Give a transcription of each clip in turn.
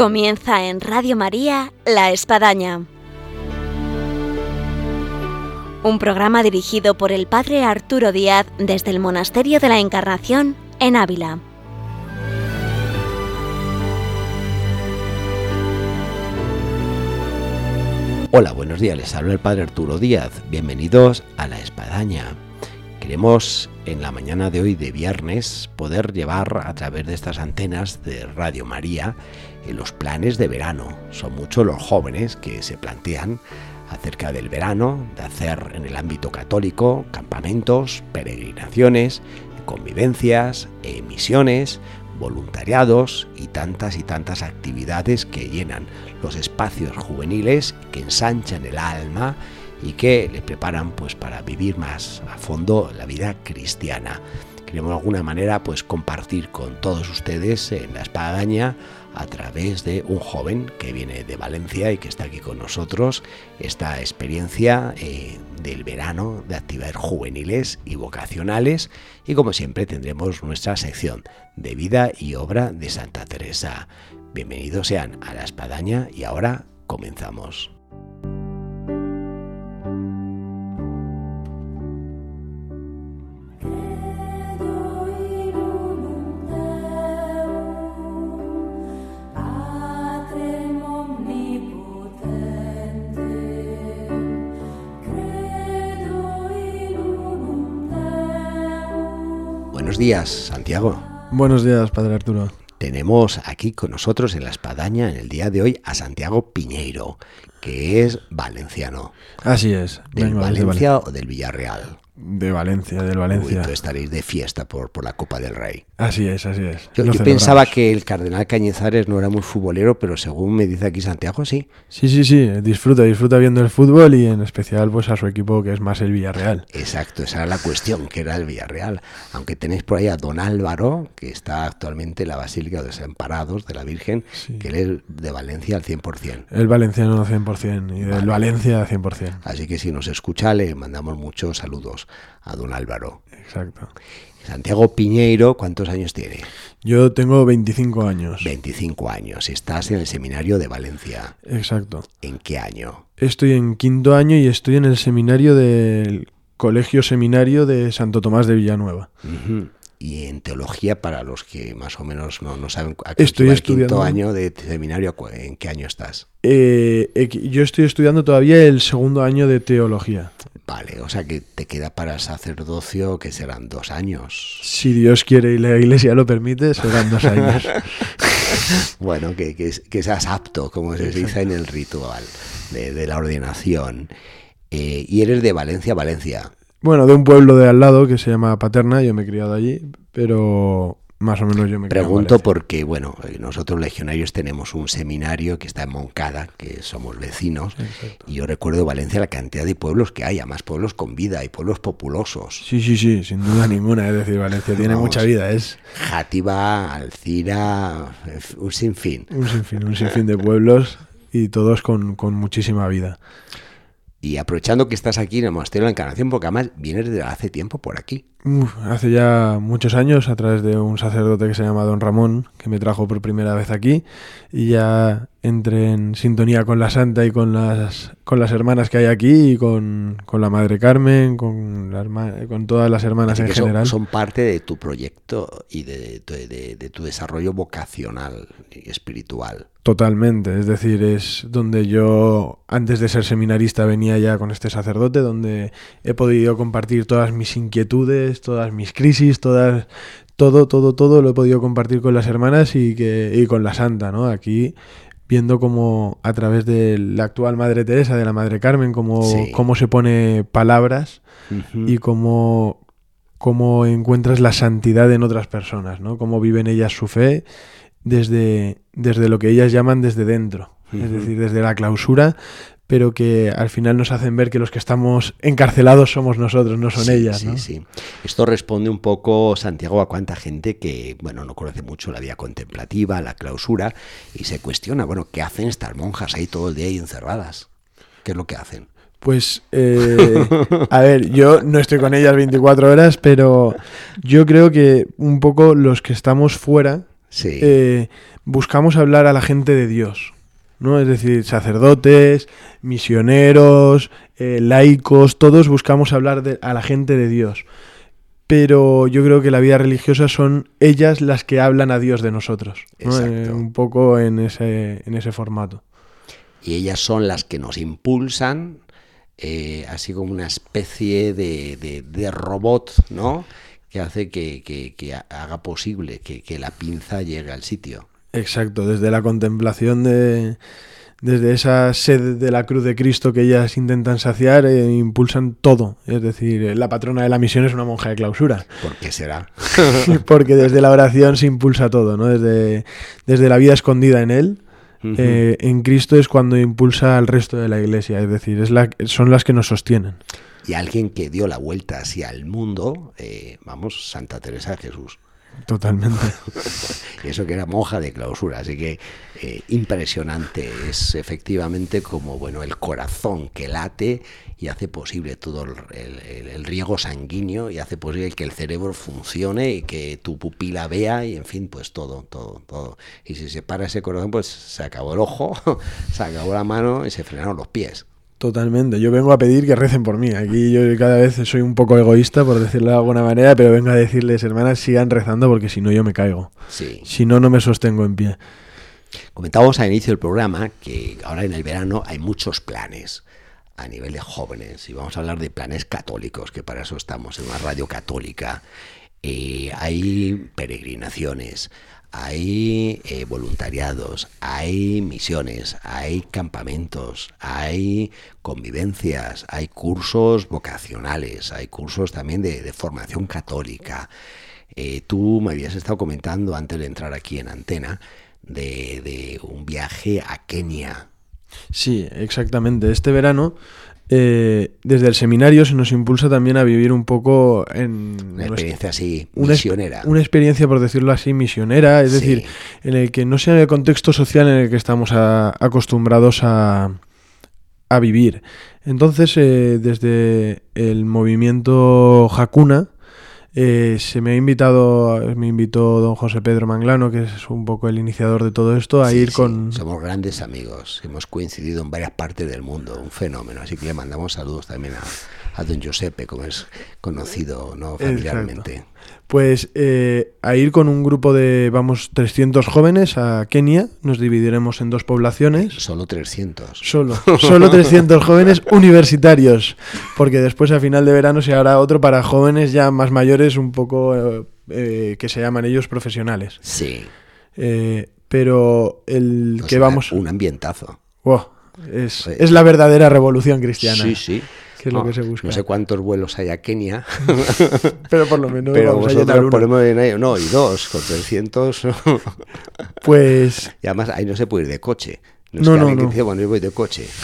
Comienza en Radio María La Espadaña. Un programa dirigido por el Padre Arturo Díaz desde el Monasterio de la Encarnación en Ávila. Hola, buenos días, les habla el Padre Arturo Díaz. Bienvenidos a La Espadaña. Queremos en la mañana de hoy de viernes poder llevar a través de estas antenas de Radio María los planes de verano. Son muchos los jóvenes que se plantean acerca del verano, de hacer en el ámbito católico campamentos, peregrinaciones, convivencias, misiones, voluntariados y tantas y tantas actividades que llenan los espacios juveniles, que ensanchan el alma y que le preparan pues para vivir más a fondo la vida cristiana. Queremos de alguna manera pues compartir con todos ustedes en la espadaña a través de un joven que viene de Valencia y que está aquí con nosotros esta experiencia eh, del verano de actividades juveniles y vocacionales y como siempre tendremos nuestra sección de vida y obra de Santa Teresa. Bienvenidos sean a la espadaña y ahora comenzamos. Días, Santiago. Buenos días, Padre Arturo. Tenemos aquí con nosotros en la espadaña en el día de hoy a Santiago Piñeiro, que es valenciano. Así es. ¿Del Valencia o del Villarreal? De Valencia, del Uy, Valencia. entonces estaréis de fiesta por, por la Copa del Rey. Así es, así es. Yo, pensaba que el cardenal Cañizares no era muy futbolero, pero según me dice aquí Santiago, sí. Sí, sí, sí. Disfruta, disfruta viendo el fútbol y en especial pues a su equipo que es más el Villarreal. Exacto, esa era la cuestión, que era el Villarreal. Aunque tenéis por ahí a don Álvaro, que está actualmente en la Basílica de los Desamparados de la Virgen, Sí. que él es de Valencia al 100%. El valenciano 100% y del Vale. Valencia 100%. Así que si nos escucha, le mandamos muchos saludos a don Álvaro. Exacto. Santiago Piñeiro, ¿cuántos años tiene? Yo tengo 25 años. 25 años. Estás en el seminario de Valencia. Exacto. ¿En qué año? Estoy en quinto año y estoy en el seminario del Colegio Seminario de Santo Tomás de Villanueva. Y en teología, para los que más o menos no, no saben a qué Estoy el quinto estudiando- año de seminario, ¿cu- ¿en qué año estás? Eh, yo estoy estudiando todavía el segundo año de teología. Vale, o sea que te queda para sacerdocio que serán dos años. Si Dios quiere y la iglesia lo permite, serán dos años. Bueno, que, que, que seas apto, como se dice en el ritual de, de la ordenación. Eh, y eres de Valencia, Valencia. Bueno, de un pueblo de al lado que se llama Paterna, yo me he criado allí, pero más o menos yo me Pregunto porque, bueno, eh, nosotros legionarios tenemos un seminario que está en Moncada, que somos vecinos, Exacto. y yo recuerdo Valencia la cantidad de pueblos que hay, además pueblos con vida y pueblos populosos. Sí, sí, sí, sin duda ninguna. Es decir, Valencia tiene Vamos. mucha vida, es Játiva, Alcira, un sinfín. un sinfín, un sinfín de pueblos y todos con, con muchísima vida. Y aprovechando que estás aquí en el Monasterio de la Encarnación, porque además vienes de hace tiempo por aquí. Uf, hace ya muchos años, a través de un sacerdote que se llama Don Ramón, que me trajo por primera vez aquí, y ya entré en sintonía con la Santa y con las, con las hermanas que hay aquí, y con, con la Madre Carmen, con, la herma- con todas las hermanas en son, general. son parte de tu proyecto y de, de- de- de tu desarrollo vocacional y espiritual. Totalmente, es decir, es donde yo antes de ser seminarista venía ya con este sacerdote, donde he podido compartir todas mis inquietudes, todas mis crisis, todas, todo, todo, todo lo he podido compartir con las hermanas y, que, y con la santa, ¿no? Aquí viendo cómo a través de la actual Madre Teresa, de la Madre Carmen, cómo, Sí. cómo se pone palabras y cómo, cómo encuentras la santidad en otras personas, ¿no? Cómo viven ellas su fe desde, desde lo que ellas llaman desde dentro, es decir, desde la clausura, pero que al final nos hacen ver que los que estamos encarcelados somos nosotros, no son Sí, ellas, sí, ¿no? sí. Esto responde un poco, Santiago, a cuánta gente que, bueno, no conoce mucho la vida contemplativa, la clausura, y se cuestiona, bueno, ¿qué hacen estas monjas ahí todo el día ahí encerradas? ¿Qué es lo que hacen? Pues, eh, a ver, yo no estoy con ellas 24 horas, pero yo creo que un poco los que estamos fuera Sí. eh, buscamos hablar a la gente de Dios. ¿No? Es decir, sacerdotes, misioneros, eh, laicos, todos buscamos hablar de- a la gente de Dios. Pero yo creo que la vida religiosa son ellas las que hablan a Dios de nosotros. ¿no? Exacto. Eh, un poco en ese, en ese formato. y ellas son las que nos impulsan, eh, así como una especie de, de- de robot, ¿no? Que hace que, que- que haga posible que, que la pinza llegue al sitio. Exacto, desde la contemplación de. Desde esa sed de la cruz de Cristo que ellas intentan saciar, eh, impulsan todo. Es decir, eh, la patrona de la misión es una monja de clausura. ¿Por qué será? Porque desde la oración se impulsa todo, ¿no? Desde, desde la vida escondida en Él, eh, en Cristo es cuando impulsa al resto de la iglesia. Es decir, es la, son las que nos sostienen. Y alguien que dio la vuelta hacia el mundo, eh, vamos, Santa Teresa de Jesús. Totalmente. Eso que era monja de clausura, así que eh, impresionante. Es efectivamente como bueno el corazón que late y hace posible todo el- el- el riego sanguíneo y hace posible que el cerebro funcione y que tu pupila vea y en fin, pues todo, todo, todo. Y si se para ese corazón, pues se acabó el ojo, se acabó la mano y se frenaron los pies. Totalmente. Yo vengo a pedir que recen por mí. Aquí yo cada vez soy un poco egoísta, por decirlo de alguna manera, pero vengo a decirles, hermanas, sigan rezando porque si no yo me caigo. Sí. Si no, no me sostengo en pie. Comentábamos al inicio del programa que ahora en el verano hay muchos planes a nivel de jóvenes y vamos a hablar de planes católicos, que para eso estamos en una radio católica. Eh, hay peregrinaciones, hay eh, voluntariados, hay misiones, hay campamentos, hay convivencias, hay cursos vocacionales, hay cursos también de, formación católica. Eh, tú me habías estado comentando antes de entrar aquí en antena de un viaje a Kenia. Sí, exactamente. Este verano, eh, desde el seminario se nos impulsa también a vivir un poco en... Una nuestra- experiencia así una, misionera. una experiencia, por decirlo así, misionera, es Sí. decir, en el que no sea el contexto social en el que estamos a- acostumbrados a, a vivir. Entonces, eh, desde el movimiento Hakuna, eh, se me ha invitado, me invitó don José Pedro Manglano, que es un poco el iniciador de todo esto, a Sí, ir sí, con... Somos grandes amigos, hemos coincidido en varias partes del mundo, un fenómeno. Así que le mandamos saludos también a, a don Giuseppe, como es conocido no familiarmente. Pues eh, a ir con un grupo de, vamos, 300 jóvenes a Kenia, nos dividiremos en dos poblaciones. Solo 300. Solo, solo 300 jóvenes universitarios, porque después a final de verano se hará otro para jóvenes ya más mayores, un poco eh, eh, que se llaman ellos profesionales. Sí. Eh, pero el Pues que vamos... Un ambientazo. Wow, es, es la verdadera revolución cristiana, Sí, sí. Que es lo No, que se busca. No sé cuántos vuelos hay a Kenia, pero por lo menos pero vamos a vosotros ello. No, y dos, con 300. Pues y además ahí no se puede ir de coche. No, es No, que no, que dice, bueno, yo voy de coche.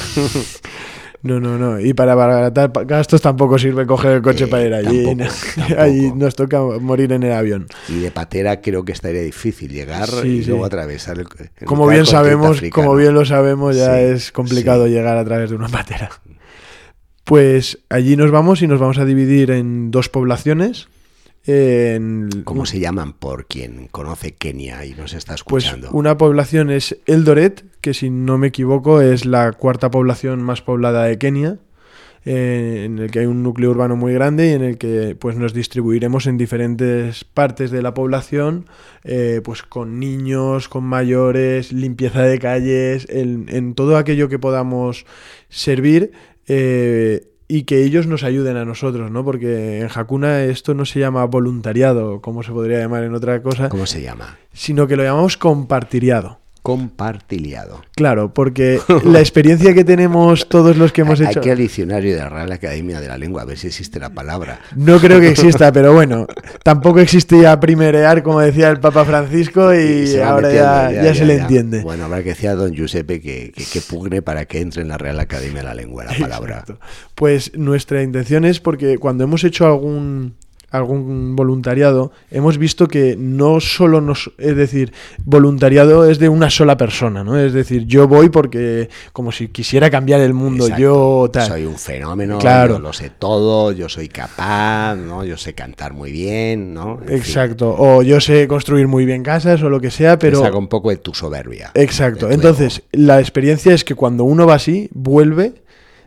No, no, no. Y para abaratar gastos tampoco sirve coger el coche Eh, para ir allí. tampoco, tampoco. Ahí nos toca morir en el avión. Y de patera creo que estaría difícil llegar Sí, y sí. luego atravesar el, el Como bien sabemos, africano. como bien lo sabemos, ya Sí, es complicado llegar a través de una patera. Pues allí nos vamos y nos vamos a dividir en dos poblaciones. En, ¿Cómo se llaman por quien conoce Kenia y nos está Pues escuchando? una población es Eldoret, que si no me equivoco es la cuarta población más poblada de Kenia, eh, en el que hay un núcleo urbano muy grande y en el que pues nos distribuiremos en diferentes partes de la población, eh, pues con niños, con mayores, limpieza de calles, en, en todo aquello que podamos servir. Eh, y que ellos nos ayuden a nosotros, ¿no? Porque en Hakuna esto no se llama voluntariado, como se podría llamar en otra cosa, ¿Cómo se llama? sino que lo llamamos compartiriado. Compartiliado. Claro, porque la experiencia que tenemos todos los que hemos Hay hecho... que ir al diccionario de la Real Academia de la Lengua a ver si existe la palabra. No creo que exista, pero bueno, tampoco existía primerear, como decía el Papa Francisco, y, ahora metiendo, ya, ya se le entiende. Bueno, habrá que decir a don Giuseppe que, que, que pugne para que entre en la Real Academia de la Lengua la palabra. Exacto. Pues nuestra intención es porque cuando hemos hecho algún algún voluntariado, hemos visto que no solo nos, es decir, voluntariado es de una sola persona, ¿no? Es decir, yo voy porque como si quisiera cambiar el mundo, yo tal. Soy un fenómeno, claro. yo lo sé todo, yo soy capaz, ¿no? Yo sé cantar muy bien, ¿no? Exacto, o yo sé construir muy bien casas o lo que sea, pero... saca un poco de tu soberbia. Exacto, entonces la experiencia es que cuando uno va así, vuelve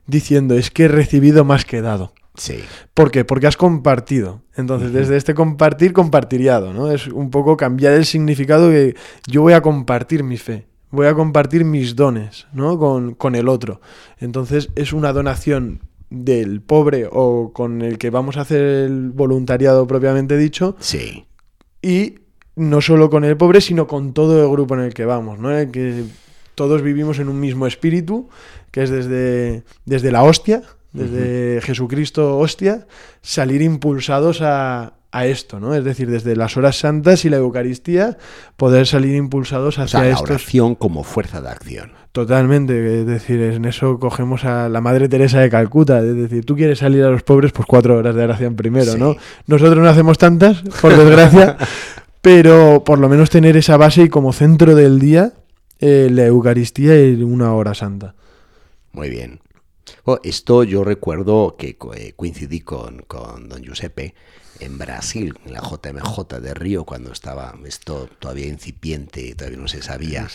diciendo, es que he recibido más que dado. Sí. ¿Por qué? Porque has compartido. Entonces, desde este compartir, compartiriado, ¿no? Es un poco cambiar el significado que yo voy a compartir mi fe, voy a compartir mis dones, ¿no? Con, con el otro. Entonces, es una donación del pobre o con el que vamos a hacer el voluntariado propiamente dicho. Sí. Y no solo con el pobre, sino con todo el grupo en el que vamos, ¿no? En que todos vivimos en un mismo espíritu, que es desde, desde la hostia, desde Jesucristo hostia, salir impulsados a, a, esto, ¿no? Es decir, desde las horas santas y la Eucaristía, poder salir impulsados hacia o sea, la oración como fuerza de acción. Totalmente, es decir, en eso cogemos a la Madre Teresa de Calcuta, es decir, tú quieres salir a los pobres, pues cuatro horas de oración primero, ¿no? Nosotros no hacemos tantas, por desgracia, pero por lo menos tener esa base y como centro del día eh, la Eucaristía y una hora santa. Muy bien. Esto yo recuerdo que eh, coincidí con, con don Giuseppe en Brasil, en la JMJ de Río, cuando estaba esto todavía incipiente, todavía no se sabía.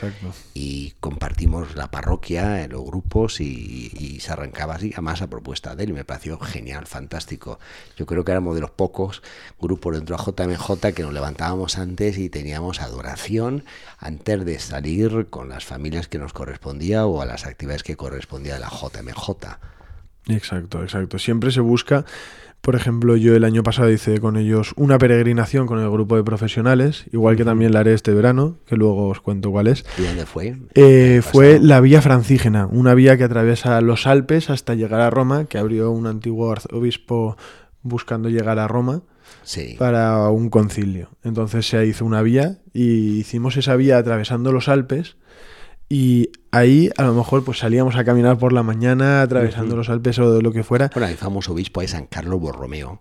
Y compartimos la parroquia en los grupos y, se arrancaba así, además a propuesta de él, y me pareció genial, fantástico. Yo creo que éramos de los pocos grupos dentro de JMJ que nos levantábamos antes y teníamos adoración antes de salir con las familias que nos correspondía o a las actividades que correspondía de la JMJ. Exacto, exacto. Siempre se busca por ejemplo, yo el año pasado hice con ellos una peregrinación con el grupo de profesionales, igual que también la haré este verano, que luego os cuento cuál es. ¿Y dónde fue? Eh, fue la Vía Francígena, una vía que atraviesa los Alpes hasta llegar a Roma, que abrió un antiguo arzobispo buscando llegar a Roma para un concilio. Entonces se hizo una vía y hicimos esa vía atravesando los Alpes y ahí a lo mejor pues salíamos a caminar por la mañana atravesando los Alpes o lo que fuera. Bueno, el famoso obispo es San Carlos Borromeo,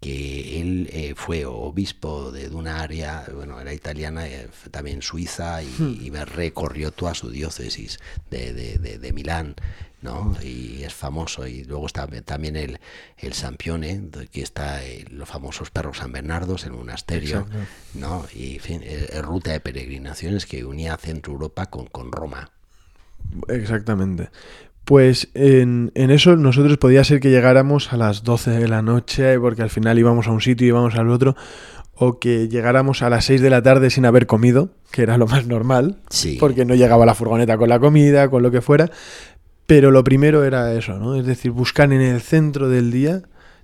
que él eh, fue obispo de, una área, bueno, era italiana, eh, también suiza, y, hmm. y, recorrió toda su diócesis de, de, de Milán y es famoso. Y luego está también el, el Sampione, aquí está eh, los famosos perros San Bernardos, el monasterio, ¿no? Y fin, ruta de peregrinaciones que unía Centro Europa con, con Roma. Exactamente. Pues en, en, eso nosotros podía ser que llegáramos a las 12 de la noche, porque al final íbamos a un sitio y íbamos al otro, o que llegáramos a las 6 de la tarde sin haber comido, que era lo más normal, porque no llegaba la furgoneta con la comida, con lo que fuera, pero lo primero era eso, ¿no? Es decir, buscar en el centro del día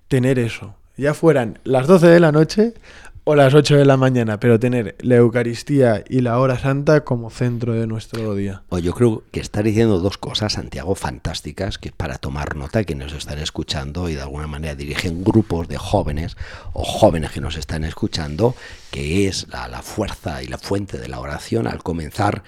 tener eso. Ya fueran las 12 de la noche o las 8 de la mañana, pero tener la Eucaristía y la hora santa como centro de nuestro día. O yo creo que está diciendo dos cosas, Santiago, fantásticas, que para tomar nota, que nos están escuchando y de alguna manera dirigen grupos de jóvenes o jóvenes que nos están escuchando, que es la fuerza y la fuente de la oración al comenzar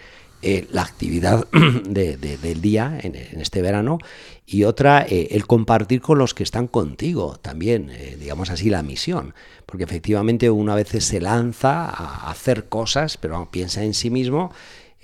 eh, la actividad del día en, este verano y otra, eh, el compartir con los que están contigo también, eh, digamos así, la misión. Porque efectivamente uno a veces se lanza a hacer cosas, pero piensa en sí mismo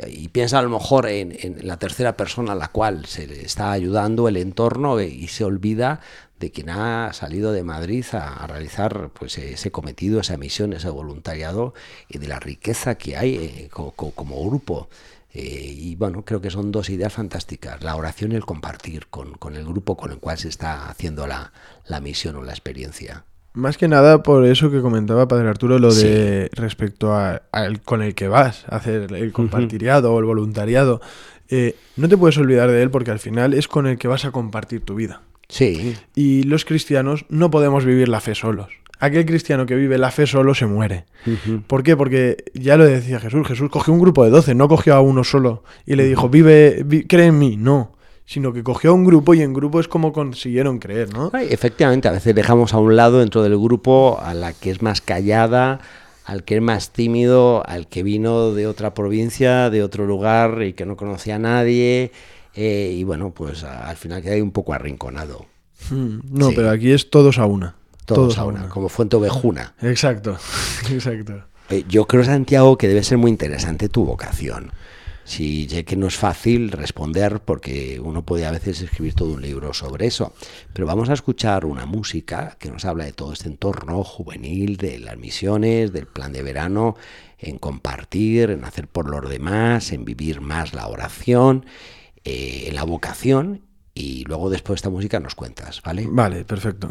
y piensa a lo mejor en, la tercera persona a la cual se le está ayudando el entorno y se olvida de quien ha salido de Madrid a, realizar pues ese cometido, esa misión, ese voluntariado y de la riqueza que hay como grupo. Eh, y bueno, creo que son dos ideas fantásticas, la oración y el compartir con, el grupo con el cual se está haciendo la, misión o la experiencia. Más que nada por eso que comentaba Padre Arturo, lo de respecto al con el que vas a hacer el compartiriado o el voluntariado. Eh, no te puedes olvidar de él porque al final es con el que vas a compartir tu vida. Sí. Y los cristianos no podemos vivir la fe solos aquel cristiano que vive la fe solo se muere. ¿Por qué? Porque ya lo decía Jesús, Jesús cogió un grupo de doce, no cogió a uno solo y le dijo, vive, cree en mí, no. Sino que cogió a un grupo y en grupo es como consiguieron creer, ¿no? efectivamente, a veces dejamos a un lado dentro del grupo a la que es más callada, al que es más tímido, al que vino de otra provincia, de otro lugar y que no conocía a nadie. Eh, y bueno, pues al final queda un poco arrinconado. Hmm, no, pero aquí es todos a una. Todos, a una, como Fuente Ovejuna. Exacto, exacto. Eh, yo creo, Santiago, que debe ser muy interesante tu vocación. Si sé que no es fácil responder porque uno puede a veces escribir todo un libro sobre eso, pero vamos a escuchar una música que nos habla de todo este entorno juvenil, de las misiones, del plan de verano, en compartir, en hacer por los demás, en vivir más la oración, eh, la vocación y luego después de esta música nos cuentas, ¿vale? Vale, perfecto.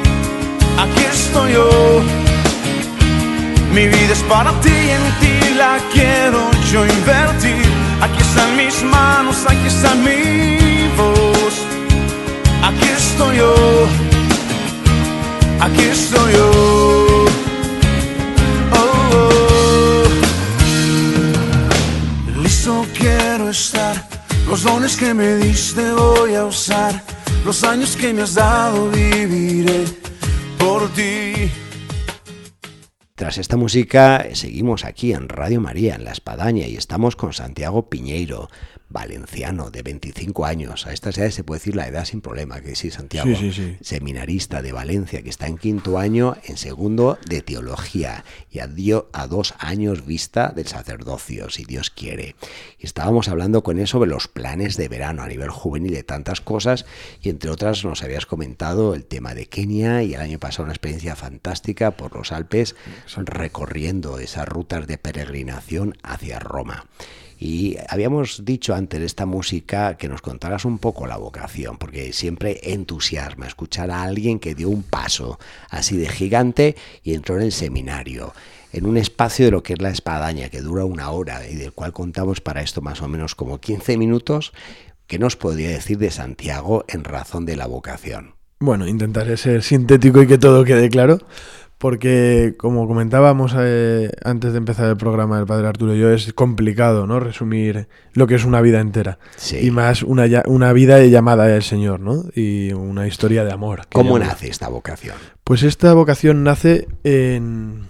Aquí estoy yo. Mi vida es para ti y en ti la quiero yo invertir. Aquí están mis manos, aquí está mi voz. Aquí estoy yo. Aquí estoy yo. Oh, oh. Listo quiero estar. Los dones que me diste voy a usar. Los años que me has dado viviré por ti. Tras esta música seguimos aquí en Radio María, en La Espadaña, y estamos con Santiago Piñeiro, valenciano de 25 años. A estas edades se puede decir la edad sin problema, que sí, Santiago. Sí, sí, sí. Seminarista de Valencia, que está en quinto año, en segundo de teología, y a, dio- a dos años vista del sacerdocio, si Dios quiere. Y estábamos hablando con él sobre los planes de verano a nivel juvenil de tantas cosas, y entre otras nos habías comentado el tema de Kenia, y el año pasado una experiencia fantástica por los Alpes, recorriendo esas rutas de peregrinación hacia Roma. Y habíamos dicho antes de esta música que nos contaras un poco la vocación, porque siempre entusiasma escuchar a alguien que dio un paso así de gigante y entró en el seminario, en un espacio de lo que es la espadaña, que dura una hora y del cual contamos para esto más o menos como 15 minutos. ¿Qué nos podría decir de Santiago en razón de la vocación? Bueno, intentaré ser sintético y que todo quede claro, porque como comentábamos eh, antes de empezar el programa del Padre Arturo y yo, es complicado, ¿no? Resumir lo que es una vida entera. Sí. Y más una, una vida llamada del Señor, ¿no? Y una historia de amor. ¿Cómo llama. nace esta vocación? Pues esta vocación nace en,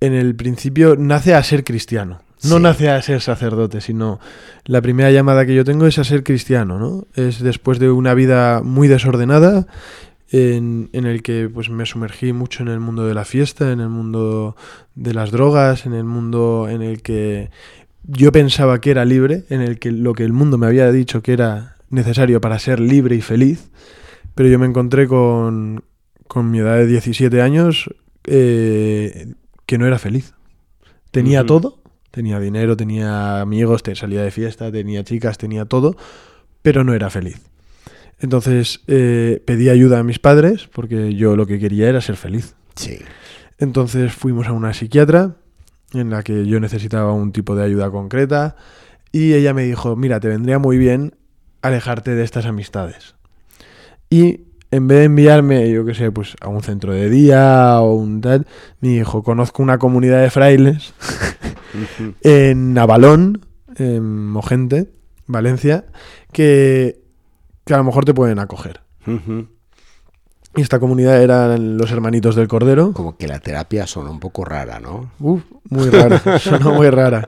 en el principio, nace a ser cristiano. No Sí. nace a ser sacerdote, sino la primera llamada que yo tengo es a ser cristiano, ¿no? Es después de una vida muy desordenada, en, en el que pues me sumergí mucho en el mundo de la fiesta, en el mundo de las drogas, en el mundo en el que yo pensaba que era libre, en el que lo que el mundo me había dicho que era necesario para ser libre y feliz, pero yo me encontré con, con mi edad de 17 años eh, que no era feliz. Tenía todo, tenía dinero, tenía amigos, salía de fiesta, tenía chicas, tenía todo, pero no era feliz. Entonces eh, pedí ayuda a mis padres porque yo lo que quería era ser feliz. Sí. Entonces fuimos a una psiquiatra en la que yo necesitaba un tipo de ayuda concreta y ella me dijo, mira, te vendría muy bien alejarte de estas amistades. Y en vez de enviarme, yo qué sé, pues a un centro de día o un tal, me dijo, conozco una comunidad de frailes en Avalón, en Mogente, Valencia, que, que a lo mejor te pueden acoger. Y esta comunidad eran los hermanitos del Cordero. Como que la terapia suena un poco rara, ¿no? Uf, muy rara, sonó muy rara.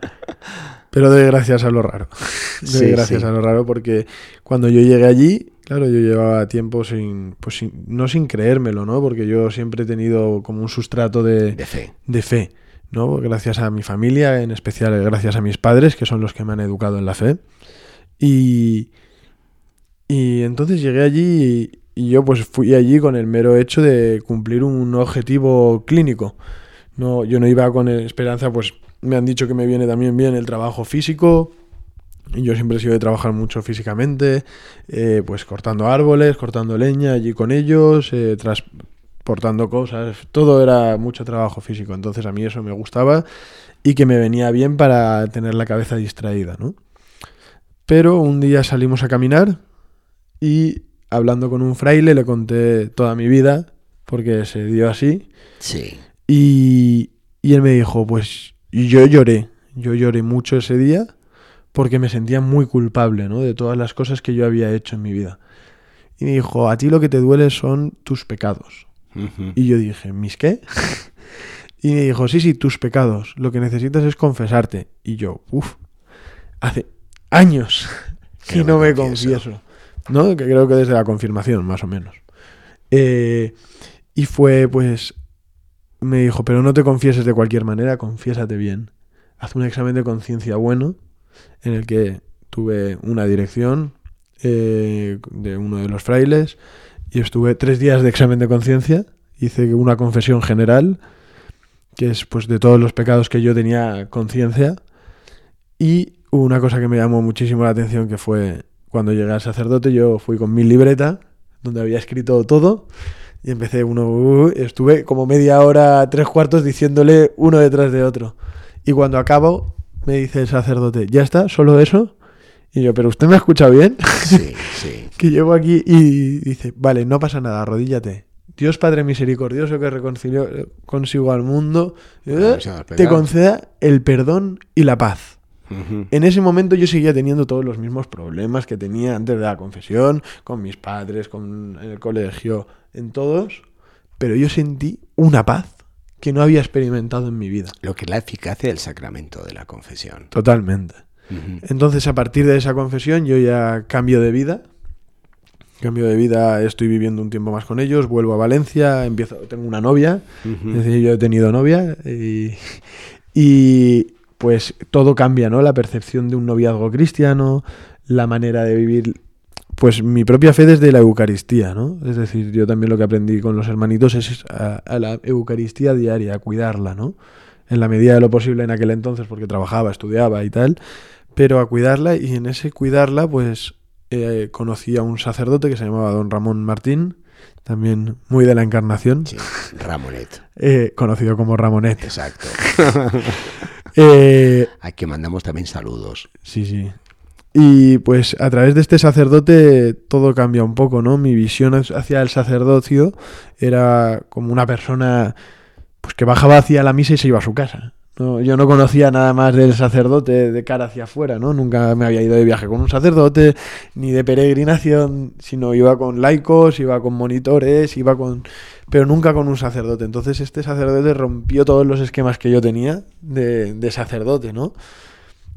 Pero doy gracias a lo raro. Doy Sí, gracias sí. a lo raro porque cuando yo llegué allí, claro, yo llevaba tiempo sin, pues sin- no sin creérmelo, ¿no? Porque yo siempre he tenido como un sustrato de, De fe. de fe, ¿no? Gracias a mi familia, en especial gracias a mis padres, que son los que me han educado en la fe. Y, y entonces llegué allí y, yo pues fui allí con el mero hecho de cumplir un objetivo clínico. No, yo no iba con esperanza, pues me han dicho que me viene también bien el trabajo físico. Yo siempre he sido de trabajar mucho físicamente, eh, pues cortando árboles, cortando leña allí con ellos, eh, transportando cosas, todo era mucho trabajo físico. Entonces a mí eso me gustaba y que me venía bien para tener la cabeza distraída, ¿no? Pero un día salimos a caminar y hablando con un fraile le conté toda mi vida, porque se dio así. Sí. Y, y él me dijo, pues yo lloré, yo lloré mucho ese día porque me sentía muy culpable, ¿no? De todas las cosas que yo había hecho en mi vida. Y me dijo, a ti lo que te duele son tus pecados. Y yo dije, ¿mis qué? y me dijo, sí, sí, tus pecados. Lo que necesitas es confesarte. Y yo, uff, hace años Que no me confieso. ¿No? Que creo que desde la confirmación, más o menos. Eh, y fue, pues, me dijo, pero no te confieses de cualquier manera, confiésate bien. Haz un examen de conciencia bueno, en el que tuve una dirección eh, de uno de los frailes y estuve tres días de examen de conciencia. Hice una confesión general, que es pues de todos los pecados que yo tenía conciencia. Y una cosa que me llamó muchísimo la atención, que fue cuando llegué al sacerdote, yo fui con mi libreta, donde había escrito todo, y empecé uno, uh, estuve como media hora, tres cuartos, diciéndole uno detrás de otro. Y cuando acabo, me dice el sacerdote, ¿ya está? ¿Solo eso? Y yo, ¿pero usted me ha escuchado bien? Sí, sí. que llevo aquí y dice, vale, no pasa nada, arrodíllate. Dios Padre misericordioso que reconcilió eh, consigo al mundo, eh, te conceda el perdón y la paz. En ese momento yo seguía teniendo todos los mismos problemas que tenía antes de la confesión, con mis padres, con en el colegio, en todos, pero yo sentí una paz que no había experimentado en mi vida. Lo que es la eficacia del sacramento de la confesión. Totalmente. Ujú. Entonces, a partir de esa confesión, yo ya cambio de vida. Cambio de vida, estoy viviendo un tiempo más con ellos, vuelvo a Valencia, empiezo, tengo una novia, Ujú. es decir, yo he tenido novia y, y, pues todo cambia, ¿no? La percepción de un noviazgo cristiano, la manera de vivir, pues mi propia fe desde la Eucaristía, ¿no? Es decir, yo también lo que aprendí con los hermanitos es a, a la Eucaristía diaria, a cuidarla, ¿no? En la medida de lo posible en aquel entonces, porque trabajaba, estudiaba y tal, pero a cuidarla y en ese cuidarla, pues eh, conocí a un sacerdote que se llamaba don Ramón Martín, también muy de la encarnación, Sí, Ramonet. eh, conocido como Ramonet. Exacto. Eh, A que mandamos también saludos. sí, sí. Y pues a través de este sacerdote todo cambia un poco, ¿no? Mi visión hacia el sacerdocio era como una persona pues que bajaba hacia la misa y se iba a su casa. ¿no? Yo no conocía nada más del sacerdote de cara hacia afuera, ¿no? Nunca me había ido de viaje con un sacerdote, ni de peregrinación, sino iba con laicos, iba con monitores, iba con... pero nunca con un sacerdote. Entonces este sacerdote rompió todos los esquemas que yo tenía de, de sacerdote, ¿no?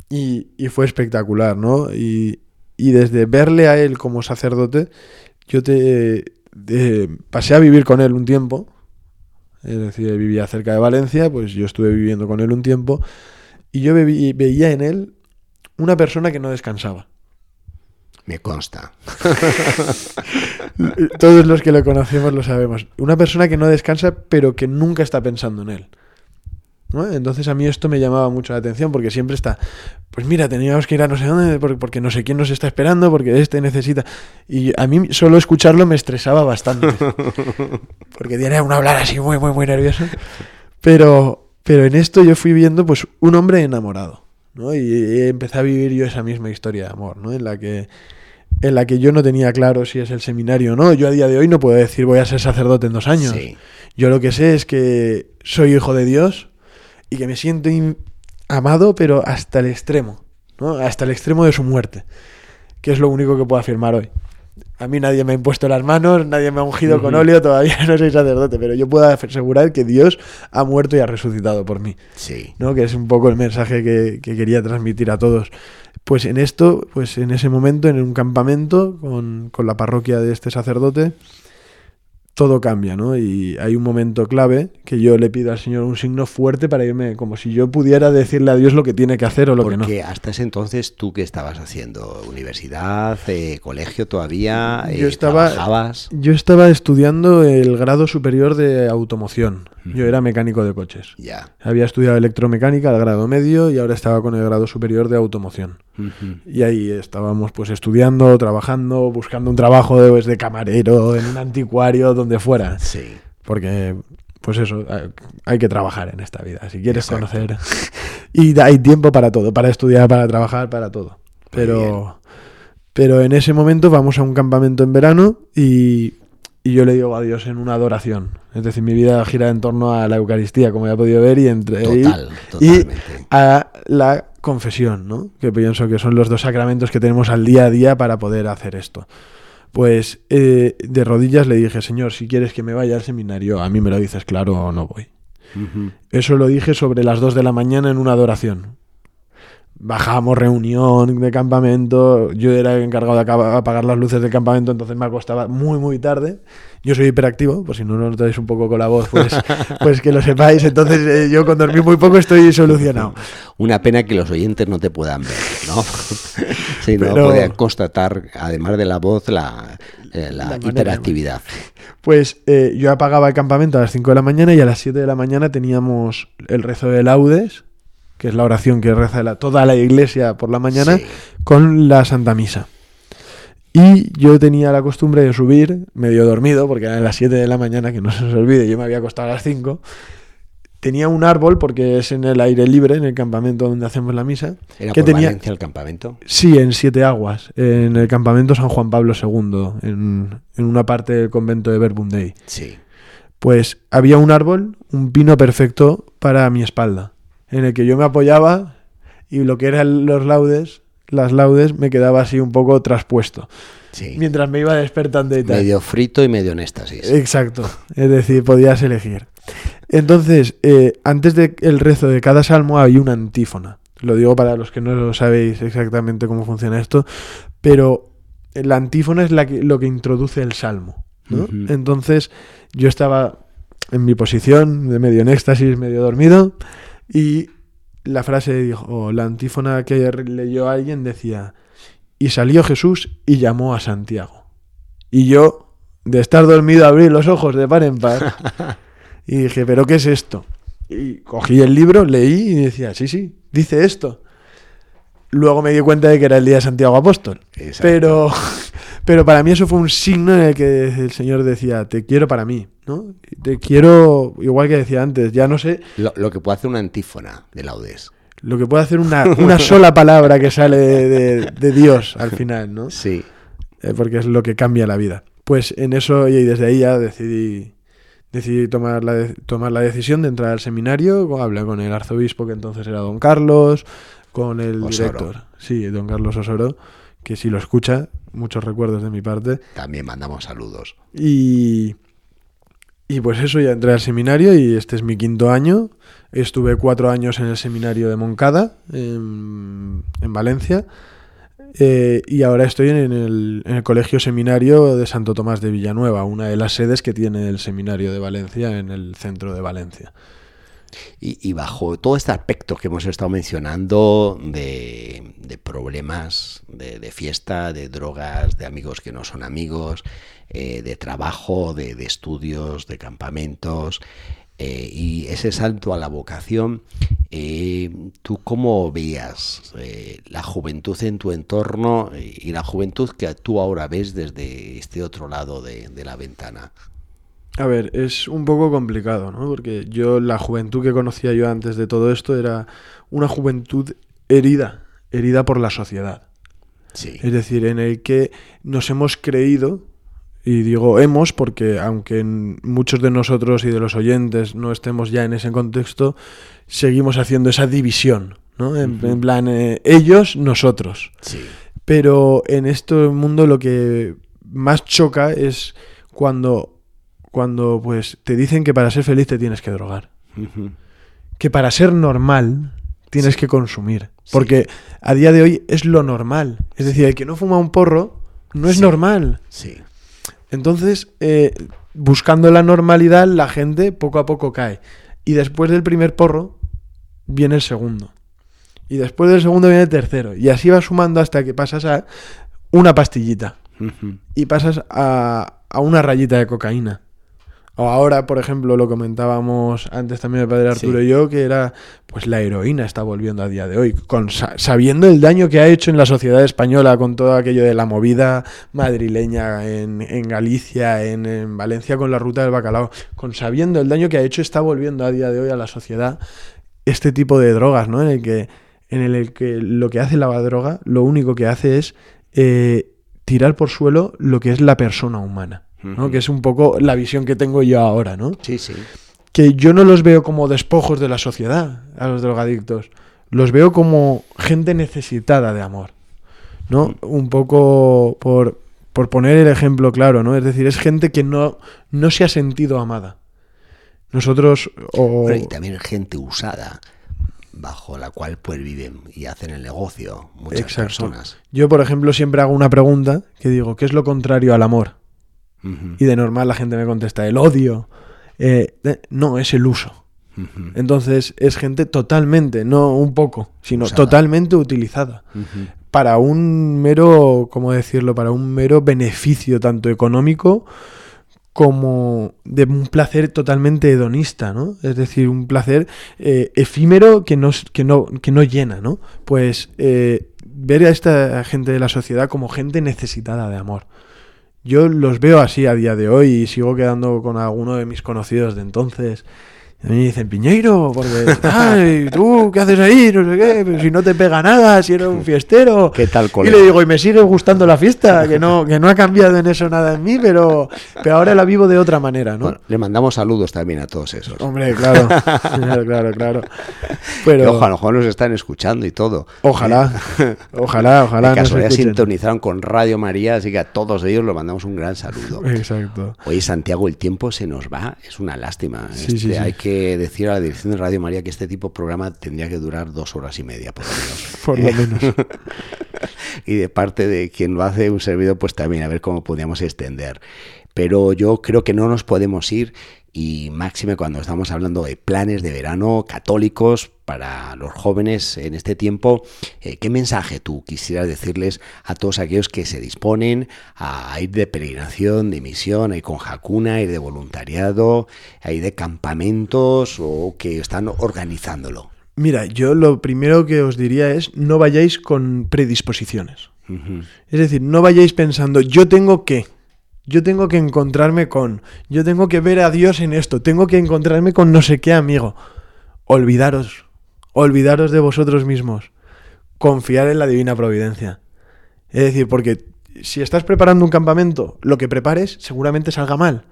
Y, y fue espectacular, ¿no? Y, y desde verle a él como sacerdote, yo te, te- pasé a vivir con él un tiempo. Es decir, vivía cerca de Valencia, pues yo estuve viviendo con él un tiempo. Y yo veí- veía en él una persona que no descansaba. Me consta. Todos los que lo conocemos lo sabemos. Una persona que no descansa, pero que nunca está pensando en él. ¿no? Entonces a mí esto me llamaba mucho la atención porque siempre está, pues mira, teníamos que ir a no sé dónde por- porque no sé quién nos está esperando, porque este necesita. Y a mí solo escucharlo me estresaba bastante. Porque tenía un hablar así muy, muy, muy nervioso. Pero, pero en esto yo fui viendo pues un hombre enamorado. ¿no? Y, y empecé a vivir yo esa misma historia de amor, ¿no? En la que en la que yo no tenía claro si es el seminario o no. Yo a día de hoy no puedo decir voy a ser sacerdote en dos años. Sí. Yo lo que sé es que soy hijo de Dios y que me siento amado, pero hasta el extremo, ¿no? Hasta el extremo de su muerte, que es lo único que puedo afirmar hoy. A mí nadie me ha impuesto las manos, nadie me ha ungido con óleo, todavía no soy sacerdote, pero yo puedo asegurar que Dios ha muerto y ha resucitado por mí. Sí. ¿no? Que es un poco el mensaje que, que quería transmitir a todos. Pues en esto, pues en ese momento, en un campamento con, con la parroquia de este sacerdote, todo cambia, ¿no? Y hay un momento clave que yo le pido al Señor un signo fuerte para irme, como si yo pudiera decirle a Dios lo que tiene que hacer o lo que no. Porque hasta ese entonces, ¿tú qué estabas haciendo? ¿Universidad? eh, ¿Colegio todavía? Yo eh, estaba- ¿Trabajabas? Yo estaba estudiando el grado superior de automoción. Yo era mecánico de coches. Ya. Había estudiado electromecánica al grado medio y ahora estaba con el grado superior de automoción. Y ahí estábamos pues estudiando, trabajando, buscando un trabajo de, pues, de camarero, en un anticuario, donde fuera. Sí. Porque, pues eso, hay- hay que trabajar en esta vida. Si quieres Exacto. conocer. Y hay tiempo para todo, para estudiar, para trabajar, para todo. Pero, pero en ese momento vamos a un campamento en verano y, y yo le digo a Dios en una adoración. Es decir, mi vida gira en torno a la Eucaristía, como ya he podido ver, y entre y- Total, y totalmente. a la confesión, ¿no? Que pienso que son los dos sacramentos que tenemos al día a día para poder hacer esto. Pues eh, de rodillas le dije, Señor, si quieres que me vaya al seminario, a mí me lo dices claro o no voy. Eso lo dije sobre las 2 de la mañana en una adoración. Bajamos reunión de campamento, yo era el encargado de apagar las luces del campamento, entonces me acostaba muy muy tarde. Yo soy hiperactivo, por si no lo notáis un poco con la voz, pues, pues que lo sepáis. Entonces eh, yo con dormir muy poco estoy solucionado. Una pena que los oyentes no te puedan ver, ¿no? Si no, Pero- podían constatar, además de la voz, la, eh, la hiperactividad. Pues eh, yo apagaba el campamento a las 5 de la mañana y a las 7 de la mañana teníamos el rezo de laudes, que es la oración que reza la- toda la iglesia por la mañana, Sí. con la Santa Misa. Y yo tenía la costumbre de subir, medio dormido, porque eran las 7 de la mañana, que no se os olvide, yo me había acostado a las 5. Tenía un árbol, porque es en el aire libre, en el campamento donde hacemos la misa. ¿Era que por tenía, Valencia el campamento? Sí, en Siete Aguas, en el campamento San Juan Pablo II, en, en una parte del convento de Verbundey. Sí. Pues había un árbol, un pino perfecto para mi espalda, en el que yo me apoyaba y lo que eran los laudes, las laudes, me quedaba así un poco traspuesto, Sí. mientras me iba despertando y tal. Medio frito y medio en éxtasis. Exacto, es decir, podías elegir. Entonces, eh, antes del rezo de cada salmo hay una antífona. Lo digo para los que no sabéis exactamente cómo funciona esto, pero la antífona es la que- lo que introduce el salmo. ¿no? Ujú. Entonces, yo estaba en mi posición, de medio en éxtasis, medio dormido, y la frase dijo, o la antífona que leyó alguien decía, y salió Jesús y llamó a Santiago. Y yo, de estar dormido, abrí los ojos de par en par y dije, ¿pero qué es esto? Y cogí el libro, leí y decía, sí, sí, dice esto. Luego me di cuenta de que era el día de Santiago Apóstol. Exacto. Pero, pero para mí eso fue un signo en el que el Señor decía, te quiero para mí, ¿no? Te quiero, igual que decía antes, ya no sé Lo, lo que puede hacer una antífona de laudes. lo que puede hacer una, una sola palabra que sale de, de- de Dios al final, ¿no? Sí. Eh, porque es lo que cambia la vida. Pues en eso y desde ahí ya decidí decidí tomar la, de- tomar la decisión de entrar al seminario. Hablé con el arzobispo que entonces era don Carlos, con el Osoro. director, sí, don Carlos Osoro, que si lo escucha, muchos recuerdos de mi parte. También mandamos saludos. Y, y pues eso, ya entré al seminario y este es mi quinto año. Estuve cuatro años en el seminario de Moncada, en, en Valencia. eh, y ahora estoy en el, en el Colegio Seminario de Santo Tomás de Villanueva, una de las sedes que tiene el Seminario de Valencia en el centro de Valencia. Y, bajo todo este aspecto que hemos estado mencionando de, problemas, de, fiesta, de drogas, de amigos que no son amigos, eh, de trabajo, de, estudios, de campamentos, eh, y ese salto a la vocación, eh, ¿tú cómo veías la juventud en tu entorno y la juventud que tú ahora ves desde este otro lado de la ventana? A ver, es un poco complicado, ¿no? Porque yo, la juventud que conocía yo antes de todo esto era una juventud herida, herida por la sociedad. Sí. Es decir, en el que nos hemos creído, y digo hemos porque aunque muchos de nosotros y de los oyentes no estemos ya en ese contexto, seguimos haciendo esa división, ¿no? En, en plan, eh, ellos, nosotros. Sí. Pero en este mundo lo que más choca es cuando, cuando pues, te dicen que para ser feliz te tienes que drogar. Que para ser normal tienes Sí. que consumir. Sí. Porque a día de hoy es lo normal. Es decir, el que no fuma un porro no es Sí. normal. Sí. Entonces, eh, buscando la normalidad, la gente poco a poco cae. Y después del primer porro, viene el segundo. Y después del segundo viene el tercero. Y así va sumando hasta que pasas a una pastillita. Y pasas a, a una rayita de cocaína. O ahora, por ejemplo, lo comentábamos antes también el padre Arturo y yo, que era, pues la heroína está volviendo a día de hoy, con, sabiendo el daño que ha hecho en la sociedad española con todo aquello de la movida madrileña en, Galicia, en, Valencia con la ruta del bacalao, con sabiendo el daño que ha hecho, está volviendo a día de hoy a la sociedad este tipo de drogas, ¿no? En el que, en el que lo que hace la droga, lo único que hace es eh, tirar por suelo lo que es la persona humana. Que es un poco la visión que tengo yo ahora, ¿no? Sí, sí. Que yo no los veo como despojos de la sociedad, a los drogadictos. Los veo como gente necesitada de amor, ¿no? Un poco por, por poner el ejemplo claro, ¿no? Es decir, es gente que no, no se ha sentido amada. Nosotros... O... y también gente usada bajo la cual pues viven y hacen el negocio muchas personas. Yo, por ejemplo, siempre hago una pregunta que digo, ¿qué es lo contrario al amor? Y de normal la gente me contesta, el odio. Eh, no, es el uso. Entonces es gente totalmente, no un poco, sino totalmente utilizada. Para un mero, ¿cómo decirlo? Para un mero beneficio tanto económico como de un placer totalmente hedonista, ¿no? Es decir, un placer eh, efímero que no, que, no, que no llena, ¿no? Pues eh, ver a esta gente de la sociedad como gente necesitada de amor. Yo los veo así a día de hoy y sigo quedando con alguno de mis conocidos de entonces y a mí me dicen, Piñeiro, porque, ay, tú, ¿qué haces ahí? No sé qué, pero si no te pega nada, si eres un fiestero. ¿Qué tal, colega? Y le digo, y me sigue gustando la fiesta, que no, que no ha cambiado en eso nada en mí, pero, pero ahora la vivo de otra manera, ¿no? le mandamos saludos también a todos esos. Hombre, claro, claro, claro, claro. Pero, ojalá, ojalá nos están escuchando y todo. Ojalá, ojalá, ojalá. De casualidad sintonizaron con Radio María, así que a todos ellos les mandamos un gran saludo. Exacto. Oye, Santiago, el tiempo se nos va, es una lástima. Sí, sí, este, Hay que decir a la dirección de Radio María que este tipo de programa tendría que durar dos horas y media, por lo menos. Por lo menos. y de parte de quien lo hace un servidor, pues también a ver cómo podríamos extender. Pero yo creo que no nos podemos ir y máxime cuando estamos hablando de planes de verano católicos para los jóvenes en este tiempo, eh, ¿qué mensaje tú quisieras decirles a todos aquellos que se disponen a ir de peregrinación, de misión, a ir con jacuna, a ir de voluntariado, a ir de campamentos o que están organizándolo? Mira, yo lo primero que os diría es no vayáis con predisposiciones. Es decir, no vayáis pensando, yo tengo que, yo tengo que encontrarme con, yo tengo que ver a Dios en esto, tengo que encontrarme con no sé qué amigo. Olvidaros, olvidaros de vosotros mismos, confiar en la divina providencia. Es decir, porque si estás preparando un campamento, lo que prepares seguramente salga mal.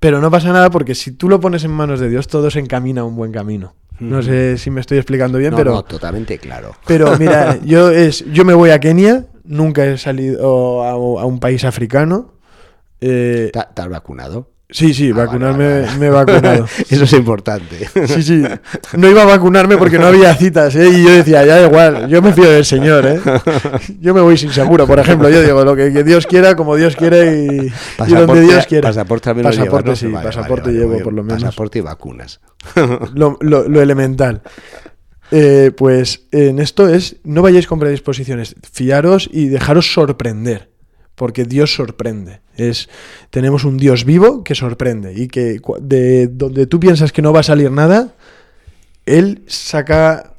Pero no pasa nada porque si tú lo pones en manos de Dios, todo se encamina a un buen camino. No sé si me estoy explicando bien, pero. No, totalmente claro. Pero mira, yo, es, yo me voy a Kenia, nunca he salido a un país africano. Eh, ¿Estás vacunado? Sí, sí, ah, vacunarme me he vacunado. Eso es importante. Sí, sí. No iba a vacunarme porque no había citas, ¿eh? Y yo decía, ya igual, yo me fío del Señor, ¿eh? Yo me voy sin seguro, por ejemplo. Yo digo, lo que, Dios quiera, como Dios quiere y, donde Dios quiera. Pasaporte Pasaporte, sí, pasaporte llevo por lo menos. Pasaporte y vacunas. Lo, lo, elemental. Eh, pues en esto es, no vayáis con predisposiciones, fiaros y dejaros sorprender porque Dios sorprende. Es, tenemos un Dios vivo que sorprende y que de donde tú piensas que no va a salir nada, Él saca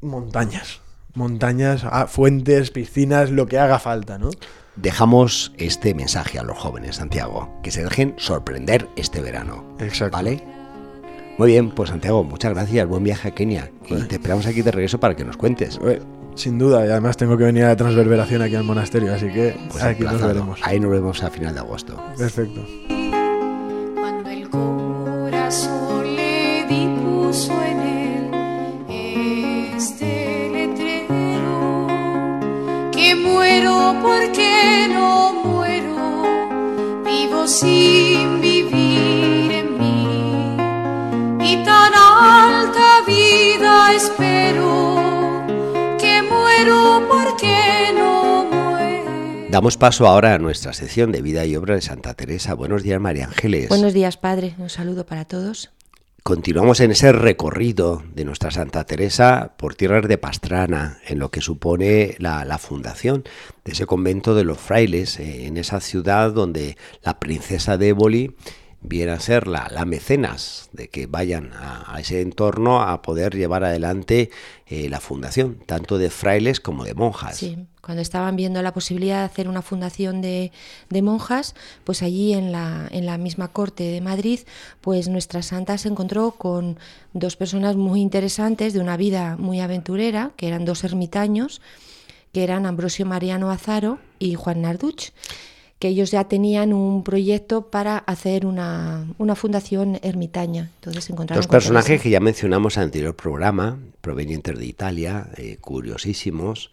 montañas, montañas, fuentes, piscinas, lo que haga falta, ¿no? Dejamos este mensaje a los jóvenes, Santiago, que se dejen sorprender este verano. Exacto. ¿Vale? Muy bien, pues Santiago, muchas gracias, buen viaje a Kenia y te esperamos aquí de regreso para que nos cuentes. Sin duda, y además tengo que venir a la transverberación aquí al monasterio, así que pues aquí nos veremos. Ahí nos vemos a final de agosto. Perfecto. Cuando el corazón le dispuso en él este letrero, que muero porque no muero, vivo sin vivir en mí, y tan alta vida espero Damos paso ahora a nuestra sección de vida y obra de Santa Teresa. Buenos días, María Ángeles. Buenos días, Padre. Un saludo para todos. Continuamos en ese recorrido de nuestra Santa Teresa por tierras de Pastrana, en lo que supone la, fundación de ese convento de los frailes, eh, en esa ciudad donde la princesa de Éboli viene a ser la, la mecenas de que vayan a, ese entorno a poder llevar adelante eh, la fundación, tanto de frailes como de monjas. Sí, cuando estaban viendo la posibilidad de hacer una fundación de, de monjas, pues allí en la, en la misma corte de Madrid, pues nuestra santa se encontró con dos personas muy interesantes de una vida muy aventurera, que eran dos ermitaños, que eran Ambrosio Mariano Azaro y Juan Narduch que ellos ya tenían un proyecto para hacer una, una fundación ermitaña. Entonces encontraron todo personajes que ya mencionamos en el anterior programa, provenientes de Italia, eh, curiosísimos,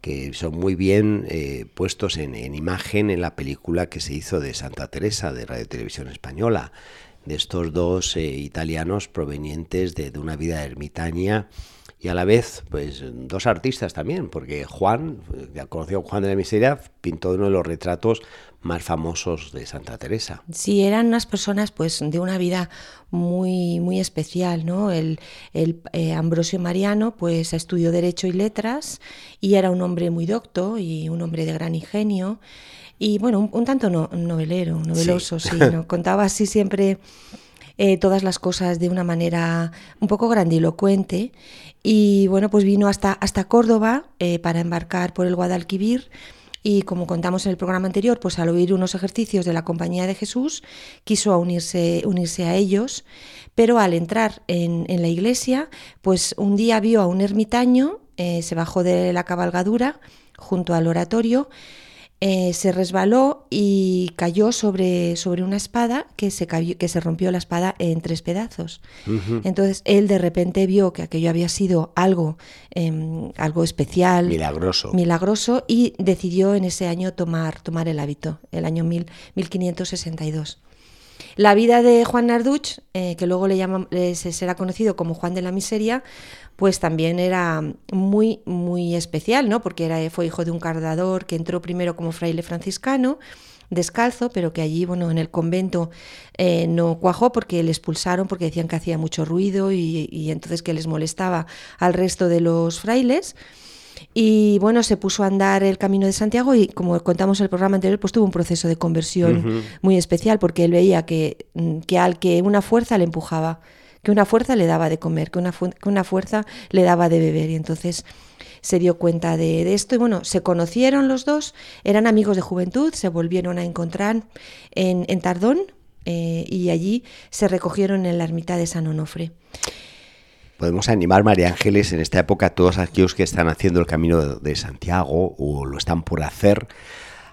que son muy bien eh, puestos en, en imagen en la película que se hizo de Santa Teresa de Radio Televisión Española, de estos dos eh, italianos provenientes de, de una vida ermitaña y a la vez, pues dos artistas también, porque Juan, ya conocido Juan de la Miseria, pintó uno de los retratos más famosos de Santa Teresa. Sí, eran unas personas pues de una vida muy muy especial, ¿no? El, el eh, Ambrosio Mariano pues estudió Derecho y Letras y era un hombre muy docto y un hombre de gran ingenio y bueno, un, un tanto no- novelero, noveloso, sí, ¿no? Contaba así siempre eh, todas las cosas de una manera un poco grandilocuente y bueno, pues vino hasta, hasta Córdoba eh, para embarcar por el Guadalquivir y como contamos en el programa anterior, pues al oír unos ejercicios de la Compañía de Jesús, quiso unirse, unirse a ellos, pero al entrar en, la iglesia, pues un día vio a un ermitaño, eh, se bajó de la cabalgadura junto al oratorio, eh, se resbaló y cayó sobre, sobre una espada que se, cayó- que se rompió la espada en tres pedazos. Entonces él de repente vio que aquello había sido algo, em, algo especial, Milagroso. milagroso y decidió en ese año tomar, tomar el hábito, el año mil- 1562. La vida de Juan Narduch, eh, que luego le llaman, eh, se será conocido como Juan de la Miseria, pues también era muy, muy especial, ¿no? Porque era, fue hijo de un cardador que entró primero como fraile franciscano, descalzo, pero que allí, bueno, en el convento eh, no cuajó porque le expulsaron porque decían que hacía mucho ruido y, y entonces que les molestaba al resto de los frailes. Y bueno, se puso a andar el camino de Santiago y como contamos en el programa anterior, pues tuvo un proceso de conversión muy especial porque él veía que, mm, que al que una fuerza le empujaba, que una fuerza le daba de comer, que una, fu- que una fuerza le daba de beber. Y entonces se dio cuenta de, de esto y bueno, se conocieron los dos, eran amigos de juventud, se volvieron a encontrar en, en Tardón eh, y allí se recogieron en la ermita de San Onofre. Podemos animar, María Ángeles, en esta época a todos aquellos que están haciendo el camino de- Santiago o lo están por hacer,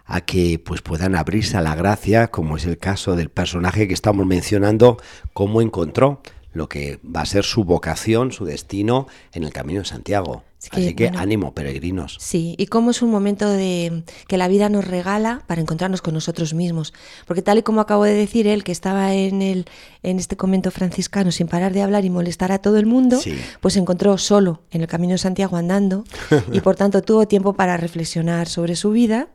a que pues puedan abrirse a la gracia, como es el caso del personaje que estamos mencionando, cómo encontró lo que va a ser su vocación, su destino en el camino de Santiago. Es que, Así que bueno, ánimo, peregrinos. Sí, y cómo es un momento de que la vida nos regala para encontrarnos con nosotros mismos. Porque tal y como acabo de decir él, que estaba en el en este convento franciscano sin parar de hablar y molestar a todo el mundo, Sí. pues se encontró solo en el Camino de Santiago andando y por tanto tuvo tiempo para reflexionar sobre su vida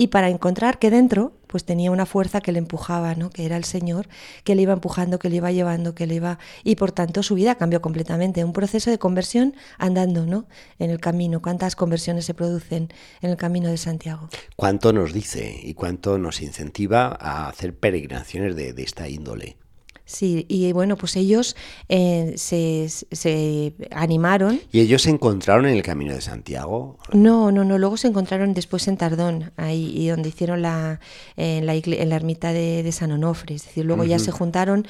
y para encontrar que dentro pues tenía una fuerza que le empujaba, ¿no? que era el Señor, que le iba empujando, que le iba llevando, que le iba... Y por tanto su vida cambió completamente. Un proceso de conversión andando ¿no? en el camino. ¿Cuántas conversiones se producen en el camino de Santiago? ¿Cuánto nos dice y cuánto nos incentiva a hacer peregrinaciones de, de esta índole? Sí, y bueno, pues ellos eh, se, se animaron. ¿Y ellos se encontraron en el camino de Santiago? No, no, no. Luego se encontraron después en Tardón, ahí y donde hicieron la, en, la igle- en la ermita de, de San Onofre. Es decir, luego ya se juntaron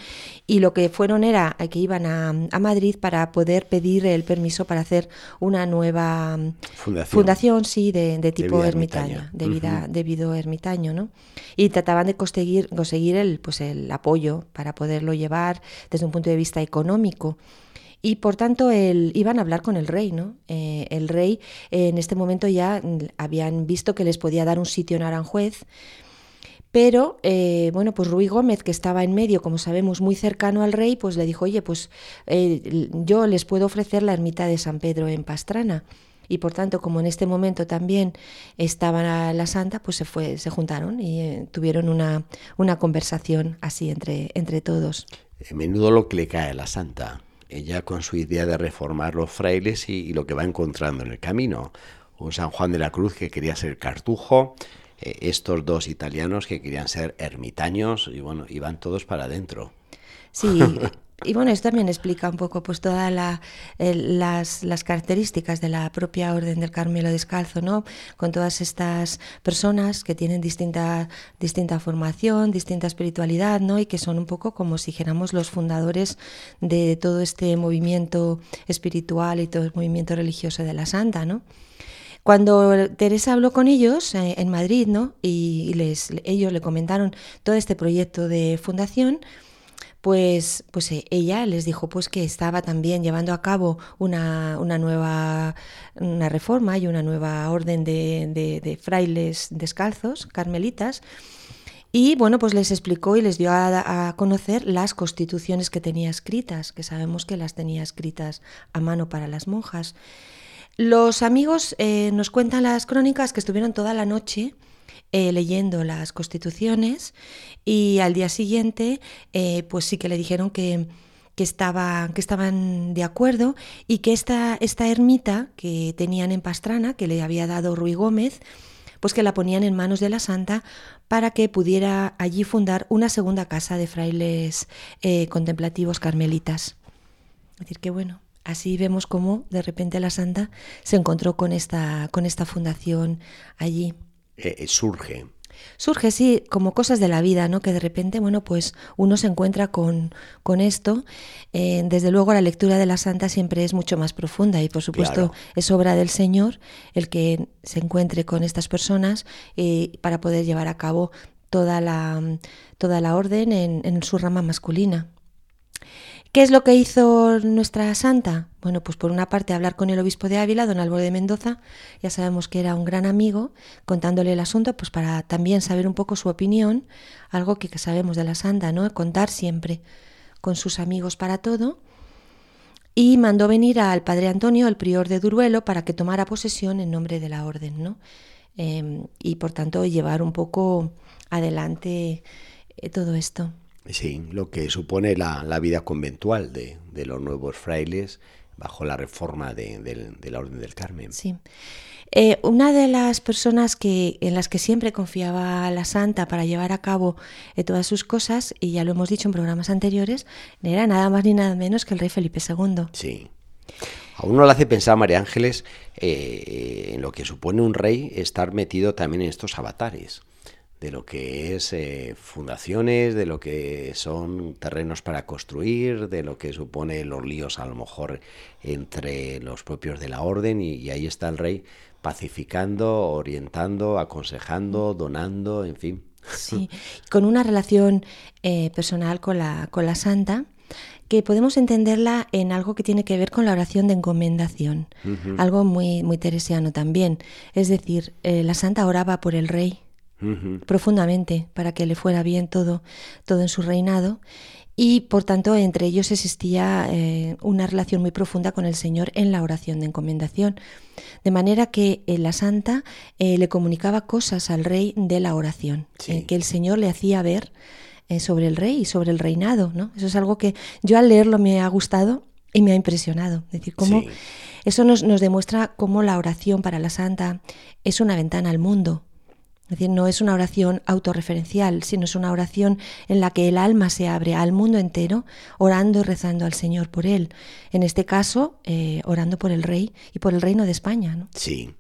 y lo que fueron era que iban a, a Madrid para poder pedir el permiso para hacer una nueva mm, Fundación. fundación, sí, de, de tipo ermitaño, ermitaña. de vida, Ujú. de vida ermitaño, ¿no? Y trataban de conseguir, conseguir el, pues el apoyo para poderlo llevar desde un punto de vista económico. Y por tanto el, iban a hablar con el rey, ¿no? Eh, el rey en este momento ya mm, habían visto que les podía dar un sitio en Aranjuez, pero eh, bueno, pues Ruy Gómez, que estaba en medio, como sabemos, muy cercano al rey, pues le dijo, oye, pues eh, yo les puedo ofrecer la ermita de San Pedro en Pastrana. Y por tanto, como en este momento también estaba la, santa, pues se fue, se juntaron y eh, tuvieron una, una conversación así entre, entre todos. Eh, Menudo lo que le cae a la santa. Ella con su idea de reformar los frailes y, y lo que va encontrando en el camino. Un San Juan de la Cruz que quería ser cartujo eh, estos dos italianos que querían ser ermitaños y bueno, iban todos para adentro. Sí, y bueno, esto también explica un poco pues todas las, las características de la propia Orden del Carmelo Descalzo, ¿no? Con todas estas personas que tienen distinta, distinta formación, distinta espiritualidad, ¿no? Y que son un poco como si dijéramos los fundadores de todo este movimiento espiritual y todo el movimiento religioso de la Santa, ¿no? Cuando Teresa habló con ellos eh, en Madrid, ¿no? Y les, ellos le comentaron todo este proyecto de fundación, pues, pues eh, ella les dijo pues que estaba también llevando a cabo una, una nueva una reforma y una nueva orden de, de- frailes descalzos, carmelitas, y bueno, pues les explicó y les dio a, a conocer las constituciones que tenía escritas, que sabemos que las tenía escritas a mano para las monjas. Los amigos eh, nos cuentan las crónicas que estuvieron toda la noche eh, leyendo las constituciones y al día siguiente eh, pues sí que le dijeron que, que, que estaban de acuerdo y que esta, esta ermita que tenían en Pastrana, que le había dado Ruy Gómez, pues que la ponían en manos de la santa para que pudiera allí fundar una segunda casa de frailes eh, contemplativos carmelitas. Decir, que bueno, así vemos cómo de repente la santa se encontró con esta, con esta fundación allí. Eh, eh, surge. Surge, sí, como cosas de la vida, ¿no? Que de repente, bueno, pues uno se encuentra con, con esto. Eh, desde luego la lectura de la santa siempre es mucho más profunda y por supuesto Claro. es obra del Señor el que se encuentre con estas personas eh, para poder llevar a cabo toda la, toda la orden en, en su rama masculina. ¿Qué es lo que hizo nuestra santa? Bueno, pues por una parte hablar con el obispo de Ávila, don Álvaro de Mendoza, ya sabemos que era un gran amigo, contándole el asunto, pues para también saber un poco su opinión, algo que, sabemos de la santa, ¿no? Contar siempre con sus amigos para todo. Y mandó venir al padre Antonio, el prior de Duruelo, para que tomara posesión en nombre de la orden, ¿no? Eh, y por tanto llevar un poco adelante eh, todo esto. Sí, lo que supone la, la vida conventual de, de los nuevos frailes bajo la reforma de, del- de la Orden del Carmen. Sí. Eh, una de las personas que, en las que siempre confiaba la santa para llevar a cabo eh, todas sus cosas, y ya lo hemos dicho en programas anteriores, era nada más ni nada menos que el rey Felipe II. Sí. A uno le hace pensar, María Ángeles, eh, en lo que supone un rey estar metido también en estos avatares, de lo que es eh, fundaciones, de lo que son terrenos para construir, de lo que supone los líos a lo mejor entre los propios de la orden, y, y ahí está el rey pacificando, orientando, aconsejando, donando, en fin. Sí, con una relación eh, personal con la, con la santa que podemos entenderla en algo que tiene que ver con la oración de encomendación, algo muy, muy teresiano también. Es decir, eh, la santa oraba por el rey Profundamente para que le fuera bien todo, todo en su reinado y por tanto entre ellos existía eh, una relación muy profunda con el Señor en la oración de encomendación. De manera que eh, la santa eh, le comunicaba cosas al rey de la oración, Sí. que el Señor le hacía ver sobre el rey y sobre el reinado. ¿no? Eso es algo que yo al leerlo me ha gustado y me ha impresionado. Es decir, cómo Sí. eso nos, nos demuestra cómo la oración para la santa es una ventana al mundo. Es decir, no es una oración autorreferencial, sino es una oración en la que el alma se abre al mundo entero, orando y rezando al Señor por él. En este caso, eh, orando por el rey y por el reino de España. Sí.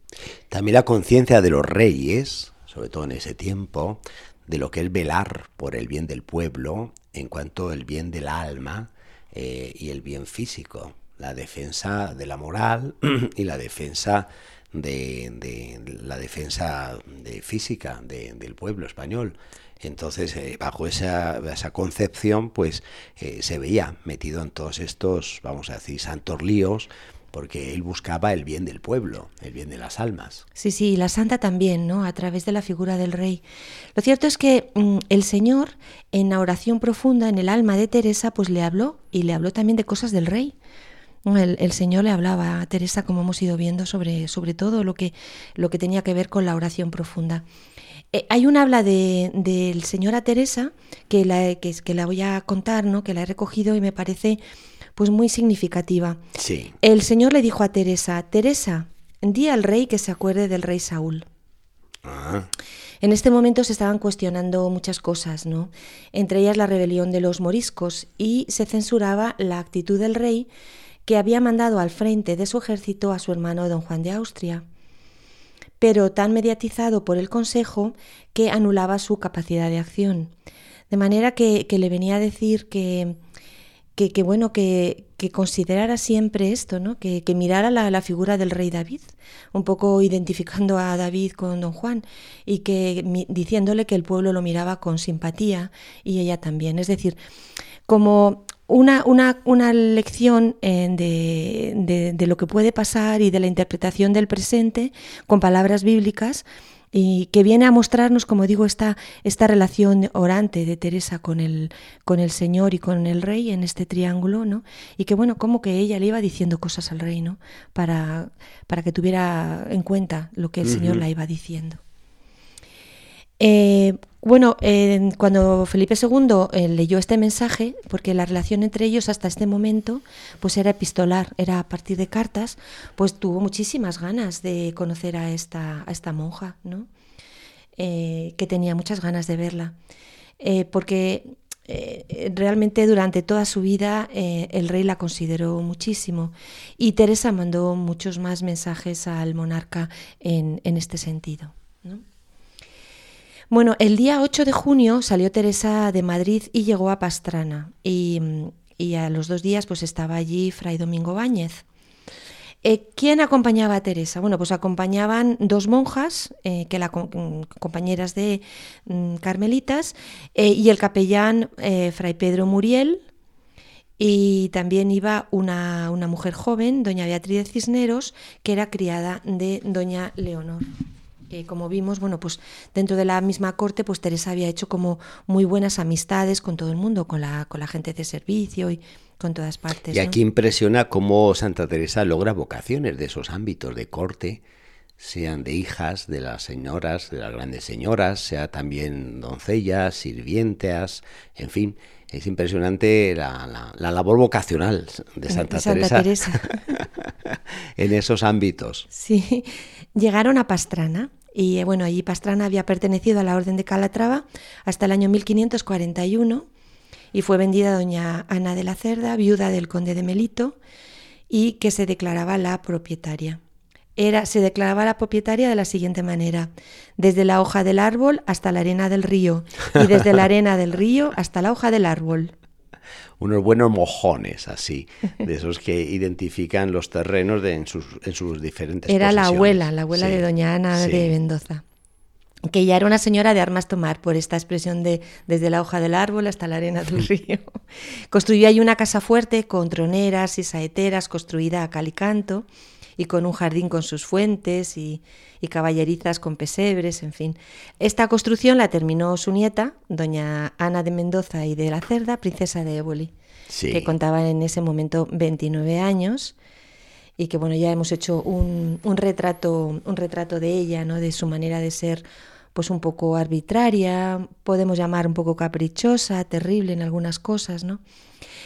También la conciencia de los reyes, sobre todo en ese tiempo, de lo que es velar por el bien del pueblo en cuanto al bien del alma eh, y el bien físico, la defensa de la moral y la defensa de, de la defensa de física de- del pueblo español. Entonces, eh, bajo esa, esa concepción, pues eh, se veía metido en todos estos, vamos a decir, santos líos, porque él buscaba el bien del pueblo, el bien de las almas. Sí, sí, la santa también, ¿no? A través de la figura del rey. Lo cierto es que mm, el Señor, en la oración profunda, en el alma de Teresa, pues le habló y le habló también de cosas del rey. El, el Señor le hablaba a Teresa, como hemos ido viendo, sobre, sobre todo lo que, lo que tenía que ver con la oración profunda. Eh, hay un habla de- del Señor a Teresa que la, que, que la voy a contar, ¿no? que la he recogido y me parece pues muy significativa. Sí, El Señor le dijo a Teresa, Teresa, di al rey que se acuerde del rey Saúl. Ah, En este momento se estaban cuestionando muchas cosas, ¿no? Entre ellas la rebelión de los moriscos y se censuraba la actitud del rey que había mandado al frente de su ejército a su hermano don Juan de Austria, pero tan mediatizado por el Consejo que anulaba su capacidad de acción. De manera que, le venía a decir que, que, bueno, que, considerara siempre esto, ¿no? que, mirara la, la figura del rey David, un poco identificando a David con don Juan y que diciéndole que el pueblo lo miraba con simpatía y ella también. Es decir, como una, una, una lección eh, de, de- de lo que puede pasar y de la interpretación del presente con palabras bíblicas y que viene a mostrarnos, como digo, esta, esta relación orante de Teresa con el, con el Señor y con el Rey en este triángulo, ¿no? Y que bueno, como que ella le iba diciendo cosas al Rey, ¿no? Para, para que tuviera en cuenta lo que el Señor la iba diciendo. Eh, bueno, cuando Felipe II eh, leyó este mensaje, porque la relación entre ellos hasta este momento pues era epistolar, era a partir de cartas, pues tuvo muchísimas ganas de conocer a esta, monja, ¿no? Eh, que tenía muchas ganas de verla, porque realmente durante toda su vida el rey la consideró muchísimo y Teresa mandó muchos más mensajes al monarca en, en este sentido. ¿no? Bueno, el día 8 de junio salió Teresa de Madrid y llegó a Pastrana. Y, y a los dos días pues estaba allí Fray Domingo Báñez. Eh, ¿Quién acompañaba a Teresa? Bueno, pues acompañaban dos monjas, eh, que la, com- compañeras de mm, carmelitas, eh, y el capellán Fray Pedro Muriel, y también iba una, una mujer joven, doña Beatriz de Cisneros, que era criada de doña Leonor. Eh, como vimos, bueno, pues dentro de la misma corte, pues Teresa había hecho como muy buenas amistades con todo el mundo, con la, con la gente de servicio y con todas partes. Y ¿no? aquí impresiona cómo Santa Teresa logra vocaciones de esos ámbitos de corte, sean de hijas de las señoras, de las grandes señoras, sea también doncellas, sirvientas, en fin, es impresionante la, la- la labor vocacional de Santa, De Santa Teresa, en esos ámbitos. Sí, llegaron a Pastrana y eh, bueno, allí Pastrana había pertenecido a la Orden de Calatrava hasta el año 1541 y fue vendida a doña Ana de la Cerda, viuda del conde de Melito, y que se declaraba la propietaria. Era, se declaraba la propietaria de la siguiente manera, desde la hoja del árbol hasta la arena del río y desde la arena del río hasta la hoja del árbol. Unos buenos mojones así, de esos que identifican los terrenos de, en, sus, en sus diferentes Era la abuela, la abuela Sí, de doña Ana sí. de Mendoza. Que ya era una señora de armas tomar por esta expresión de desde la hoja del árbol hasta la arena del río. Construyó ahí una casa fuerte con troneras y saeteras construida a cal y canto y con un jardín con sus fuentes y, y caballerizas con pesebres, en fin. Esta construcción la terminó su nieta, doña Ana de Mendoza y de la Cerda, princesa de Éboli, Sí. que contaba en ese momento 29 años y que bueno ya hemos hecho un, un retrato un retrato de ella no de su manera de ser pues un poco arbitraria podemos llamar un poco caprichosa terrible en algunas cosas no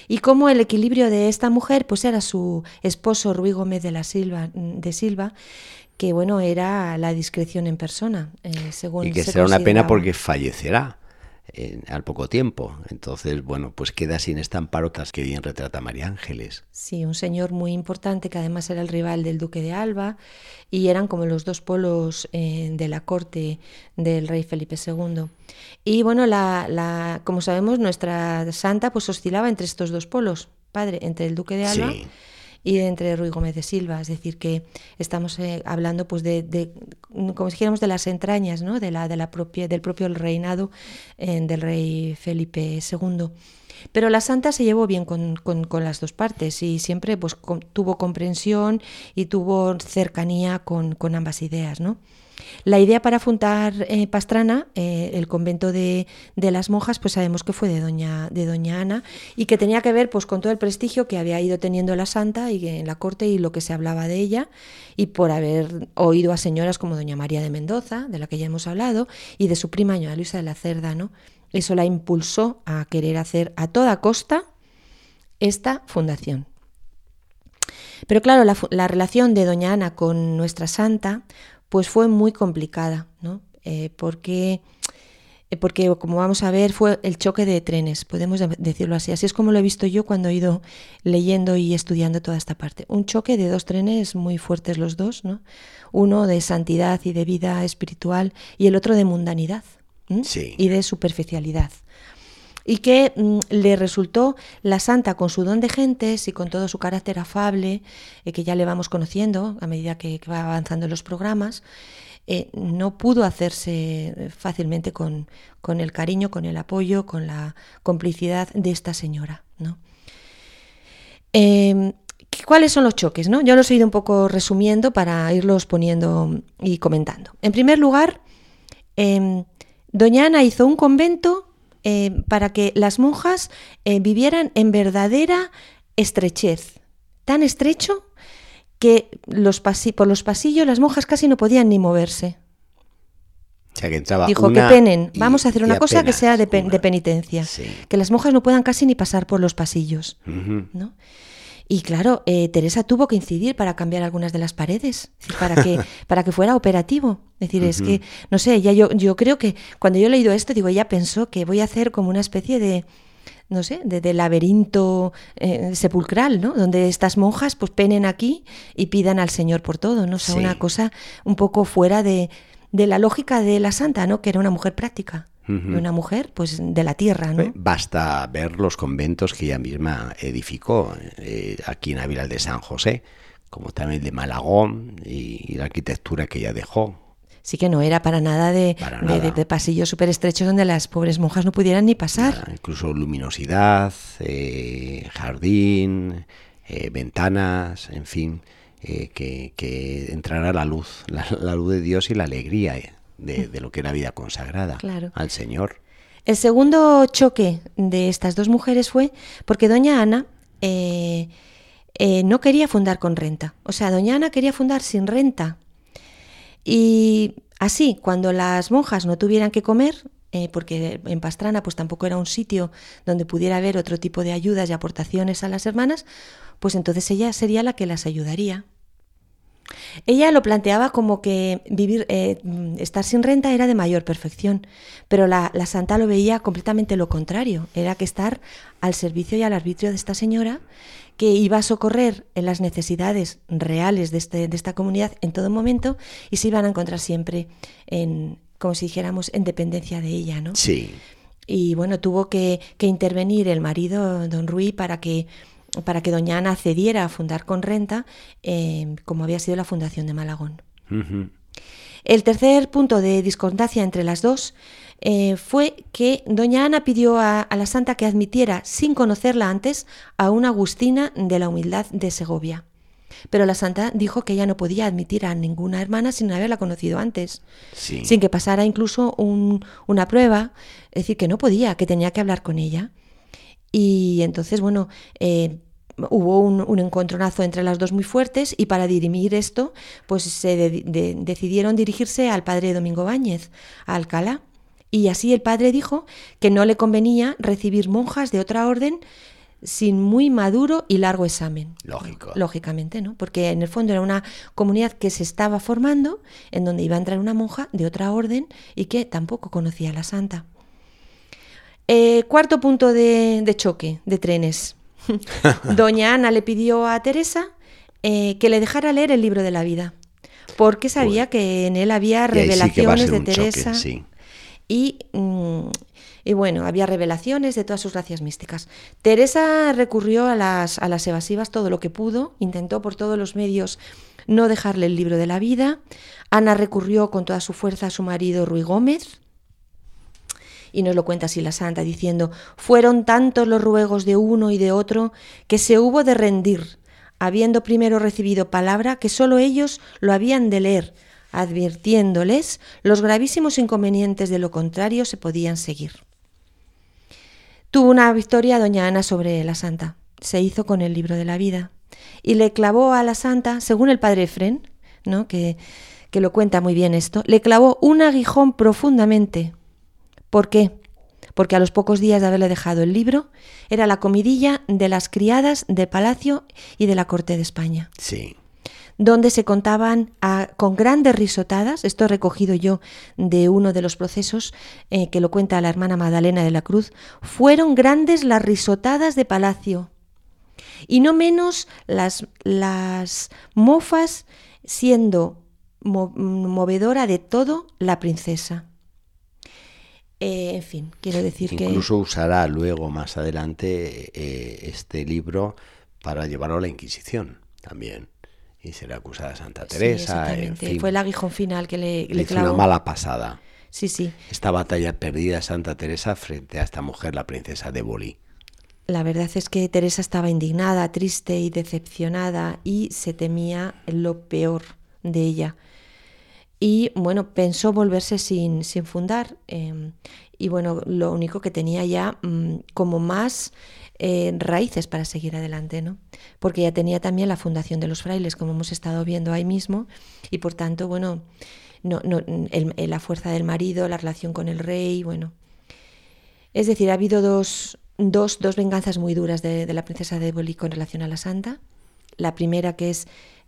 y cómo el equilibrio de esta mujer pues era su esposo Ruy Gómez de la Silva de Silva que bueno era la discreción en persona eh, según y que se será una pena porque fallecerá en- al poco tiempo. Entonces, bueno, pues queda sin esta amparotas que bien retrata María Ángeles. Sí, un señor muy importante que además era el rival del duque de Alba y eran como los dos polos eh, de la corte del rey Felipe II. Y bueno, la, la- como sabemos, nuestra santa pues oscilaba entre estos dos polos, padre, entre el duque de Alba Sí. Y entre Ruy Gómez de Silva, es decir, que estamos eh, hablando pues de, de, como dijéramos de las entrañas, ¿no? de la, de la propia, del propio reinado eh, del rey Felipe II. Pero la santa se llevó bien con, con- las dos partes y siempre pues, tuvo comprensión y tuvo cercanía con ambas ideas. ¿no? La idea para fundar eh, Pastrana, eh, el convento de, de las monjas, pues sabemos que fue de doña, de doña Ana y que tenía que ver pues, con todo el prestigio que había ido teniendo la santa y en la corte y lo que se hablaba de ella y por haber oído a señoras como doña María de Mendoza, de la que ya hemos hablado, y de su prima doña Luisa de la Cerda. ¿no? Eso la impulsó a querer hacer a toda costa esta fundación. Pero claro, la relación de doña Ana con nuestra santa pues fue muy complicada, ¿no? eh, porque, eh, porque, como vamos a ver, fue el choque de trenes, podemos de- decirlo así. Así es como lo he visto yo cuando he ido leyendo y estudiando toda esta parte. Un choque de dos trenes muy fuertes los dos, ¿no? Uno de santidad y de vida espiritual y el otro de mundanidad. Sí. y de superficialidad y que mm, le resultó la santa con su don de gentes y con todo su carácter afable, eh, que ya le vamos conociendo a medida que, va avanzando en los programas, eh, no pudo hacerse eh, fácilmente con, con el cariño, con el apoyo, con la complicidad de esta señora. ¿no? Eh, ¿Cuáles son los choques? No? Yo los he ido un poco resumiendo para irlos poniendo y comentando. En primer lugar, eh, Doña Ana hizo un convento eh, para que las monjas eh, vivieran en verdadera estrechez, tan estrecho que los pasi- por los pasillos las monjas casi no podían ni moverse. O sea, que entraba Dijo una que penen, y- vamos a hacer una cosa que sea de, pe- de penitencia, Sí. que las monjas no puedan casi ni pasar por los pasillos. Y claro, eh, Teresa tuvo que incidir para cambiar algunas de las paredes, para que, para que fuera operativo. Es decir, es que, no sé, ya yo, yo creo que cuando yo he leído esto, digo, ella pensó que voy a hacer como una especie de, no sé, de, de laberinto eh, sepulcral, ¿no? Donde estas monjas pues penen aquí y pidan al Señor por todo, ¿no? O sea, Sí. una cosa un poco fuera de, de la lógica de la santa, ¿no? Que era una mujer práctica, Ujú. y una mujer pues de la tierra, ¿no? Basta ver los conventos que ella misma edificó eh, aquí en Ávila de San José, como también el de Malagón y, y la arquitectura que ella dejó. Sí que no era para nada de, Para de- nada. de- de pasillos súper estrechos donde las pobres monjas no pudieran ni pasar. Ah, Incluso luminosidad, eh, jardín, eh, ventanas, en fin, eh, que, que entrara la luz, la, la luz de Dios y la alegría de, de lo que era vida consagrada Claro. al Señor. El segundo choque de estas dos mujeres fue porque doña Ana eh, eh, no quería fundar con renta. O sea, doña Ana quería fundar sin renta. Y así, cuando las monjas no tuvieran que comer, eh, porque en Pastrana pues tampoco era un sitio donde pudiera haber otro tipo de ayudas y aportaciones a las hermanas, pues entonces ella sería la que las ayudaría. Ella lo planteaba como que vivir, eh, estar sin renta era de mayor perfección, pero la, la santa lo veía completamente lo contrario, era que estar al servicio y al arbitrio de esta señora que iba a socorrer en las necesidades reales de, este, de esta comunidad en todo momento y se iban a encontrar siempre en, como si dijéramos, en dependencia de ella, ¿no? Sí, Y bueno, tuvo que, que intervenir el marido, don Rui, para que, para que doña Ana cediera a fundar con renta, eh, como había sido la fundación de Malagón. El tercer punto de discordancia entre las dos eh, fue que doña Ana pidió a, a la santa que admitiera, sin conocerla antes, a una agustina de la humildad de Segovia. Pero la santa dijo que ella no podía admitir a ninguna hermana sin haberla conocido antes sí. sin que pasara incluso un- una prueba, es decir, que no podía, que tenía que hablar con ella. Y entonces, bueno, eh, hubo un, un encontronazo entre las dos muy fuertes y para dirimir esto, pues se de- de- decidieron dirigirse al padre Domingo Báñez, a Alcalá. Y así el padre dijo que no le convenía recibir monjas de otra orden sin muy maduro y largo examen. Lógico. Lógicamente, ¿no? Porque en el fondo era una comunidad que se estaba formando, en donde iba a entrar una monja de otra orden y que tampoco conocía a la santa. Eh, cuarto punto de, de choque de trenes. Doña Ana le pidió a Teresa eh, que le dejara leer el libro de la vida, porque sabía que en él había sí revelaciones de choque, Teresa. sí. Y, mm, y bueno, había revelaciones de todas sus gracias místicas. Teresa recurrió a las, a las evasivas todo lo que pudo, intentó por todos los medios no dejarle el libro de la vida. Ana recurrió con toda su fuerza a su marido Ruy Gómez. Y nos lo cuenta así la santa, diciendo, fueron tantos los ruegos de uno y de otro que se hubo de rendir, habiendo primero recibido palabra que sólo ellos lo habían de leer, advirtiéndoles los gravísimos inconvenientes de lo contrario se podían seguir. Tuvo una victoria doña Ana sobre la santa. Se hizo con el libro de la vida y le clavó a la santa, según el padre Efren, ¿no? que, que lo cuenta muy bien esto, le clavó un aguijón profundamente. ¿Por qué? Porque a los pocos días de haberle dejado el libro, era la comidilla de las criadas de palacio y de la corte de España. Sí. donde se contaban a- con grandes risotadas, esto he recogido yo de uno de los procesos eh, que lo cuenta la hermana Magdalena de la Cruz, fueron grandes las risotadas de palacio y no menos las, las mofas siendo mo- movedora de todo la princesa. Eh, en fin, quiero decir que... Incluso usará luego, más adelante, eh, este libro para llevarlo a la Inquisición también. Y será acusada de Santa Sí, Teresa. en fin, Fue el aguijón final que le, le le hizo una mala pasada. Sí, sí. Esta batalla perdida de Santa Teresa frente a esta mujer, la princesa de Bolí. La verdad es que Teresa estaba indignada, triste y decepcionada y se temía lo peor de ella. Y bueno, pensó volverse sin, sin fundar. eh, y bueno, lo único que tenía ya mm, como más eh, raíces para seguir adelante, ¿no? Porque ya tenía también la fundación de los frailes, como hemos estado viendo ahí mismo, y por tanto, bueno, no, no, el- la fuerza del marido, la relación con el rey, bueno, es decir, ha habido dos, dos, dos venganzas muy duras de, de la princesa de Éboli con relación a la santa. La primera que es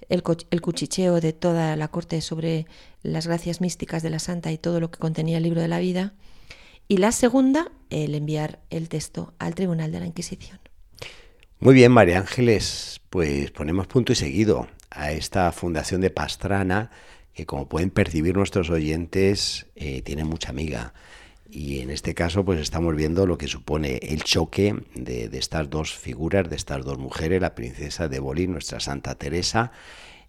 el, el cuchicheo de toda la corte sobre las gracias místicas de la santa y todo lo que contenía el libro de la vida. Y la segunda, el enviar el texto al tribunal de la Inquisición. Muy bien, María Ángeles, pues ponemos punto y seguido a esta fundación de Pastrana, que como pueden percibir nuestros oyentes, eh, tiene mucha amiga. Y en este caso, pues estamos viendo lo que supone el choque de, de estas dos figuras, de estas dos mujeres, la princesa de Bolín, nuestra Santa Teresa,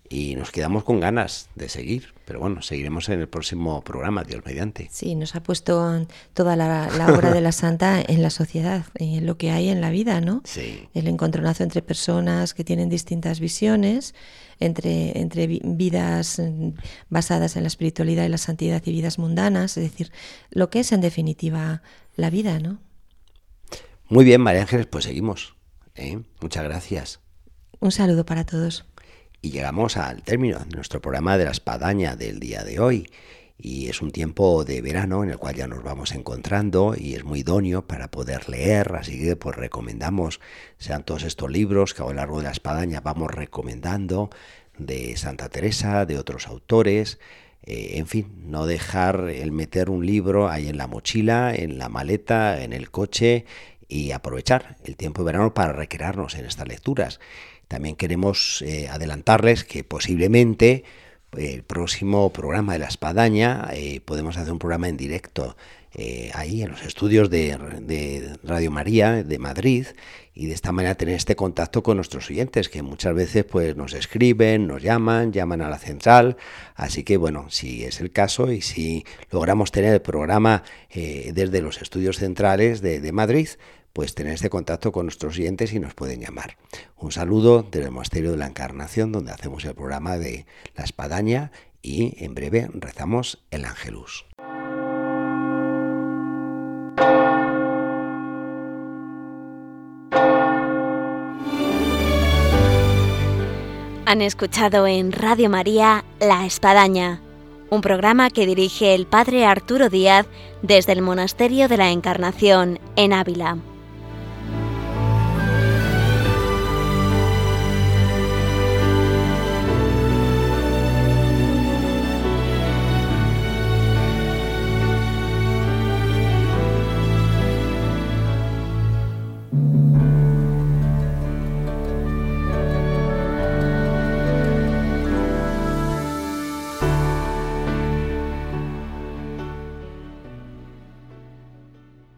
y nos quedamos con ganas de seguir. Pero bueno, seguiremos en el próximo programa, Dios mediante. Sí, nos ha puesto toda la, la obra de la santa en la sociedad, en lo que hay en la vida, ¿no? Sí. el encontronazo entre personas que tienen distintas visiones, entre, entre vi- vidas mm, basadas en la espiritualidad y la santidad y vidas mundanas, es decir, lo que es en definitiva la vida, ¿no? Muy bien, María Ángeles, pues seguimos. ¿eh? Muchas gracias. Un saludo para todos. Y llegamos al término de nuestro programa de la espadaña del día de hoy. Y es un tiempo de verano en el cual ya nos vamos encontrando y es muy idóneo para poder leer. Así que pues recomendamos, sean todos estos libros que a lo largo de la espadaña vamos recomendando de Santa Teresa, de otros autores. Eh, en fin, no dejar el meter un libro ahí en la mochila, en la maleta, en el coche y aprovechar el tiempo de verano para recrearnos en estas lecturas. También queremos eh, adelantarles que posiblemente el próximo programa de la espadaña eh, podemos hacer un programa en directo eh, ahí en los estudios de, de Radio María de Madrid y de esta manera tener este contacto con nuestros oyentes que muchas veces pues nos escriben, nos llaman, llaman a la central, así que bueno, si es el caso y si logramos tener el programa eh, desde los estudios centrales de, de Madrid, pues tener este contacto con nuestros oyentes y nos pueden llamar. Un saludo desde el Monasterio de la Encarnación, donde hacemos el programa de La Espadaña y en breve rezamos el Ángelus. Han escuchado en Radio María La Espadaña, un programa que dirige el Padre Arturo Díaz desde el Monasterio de la Encarnación en Ávila.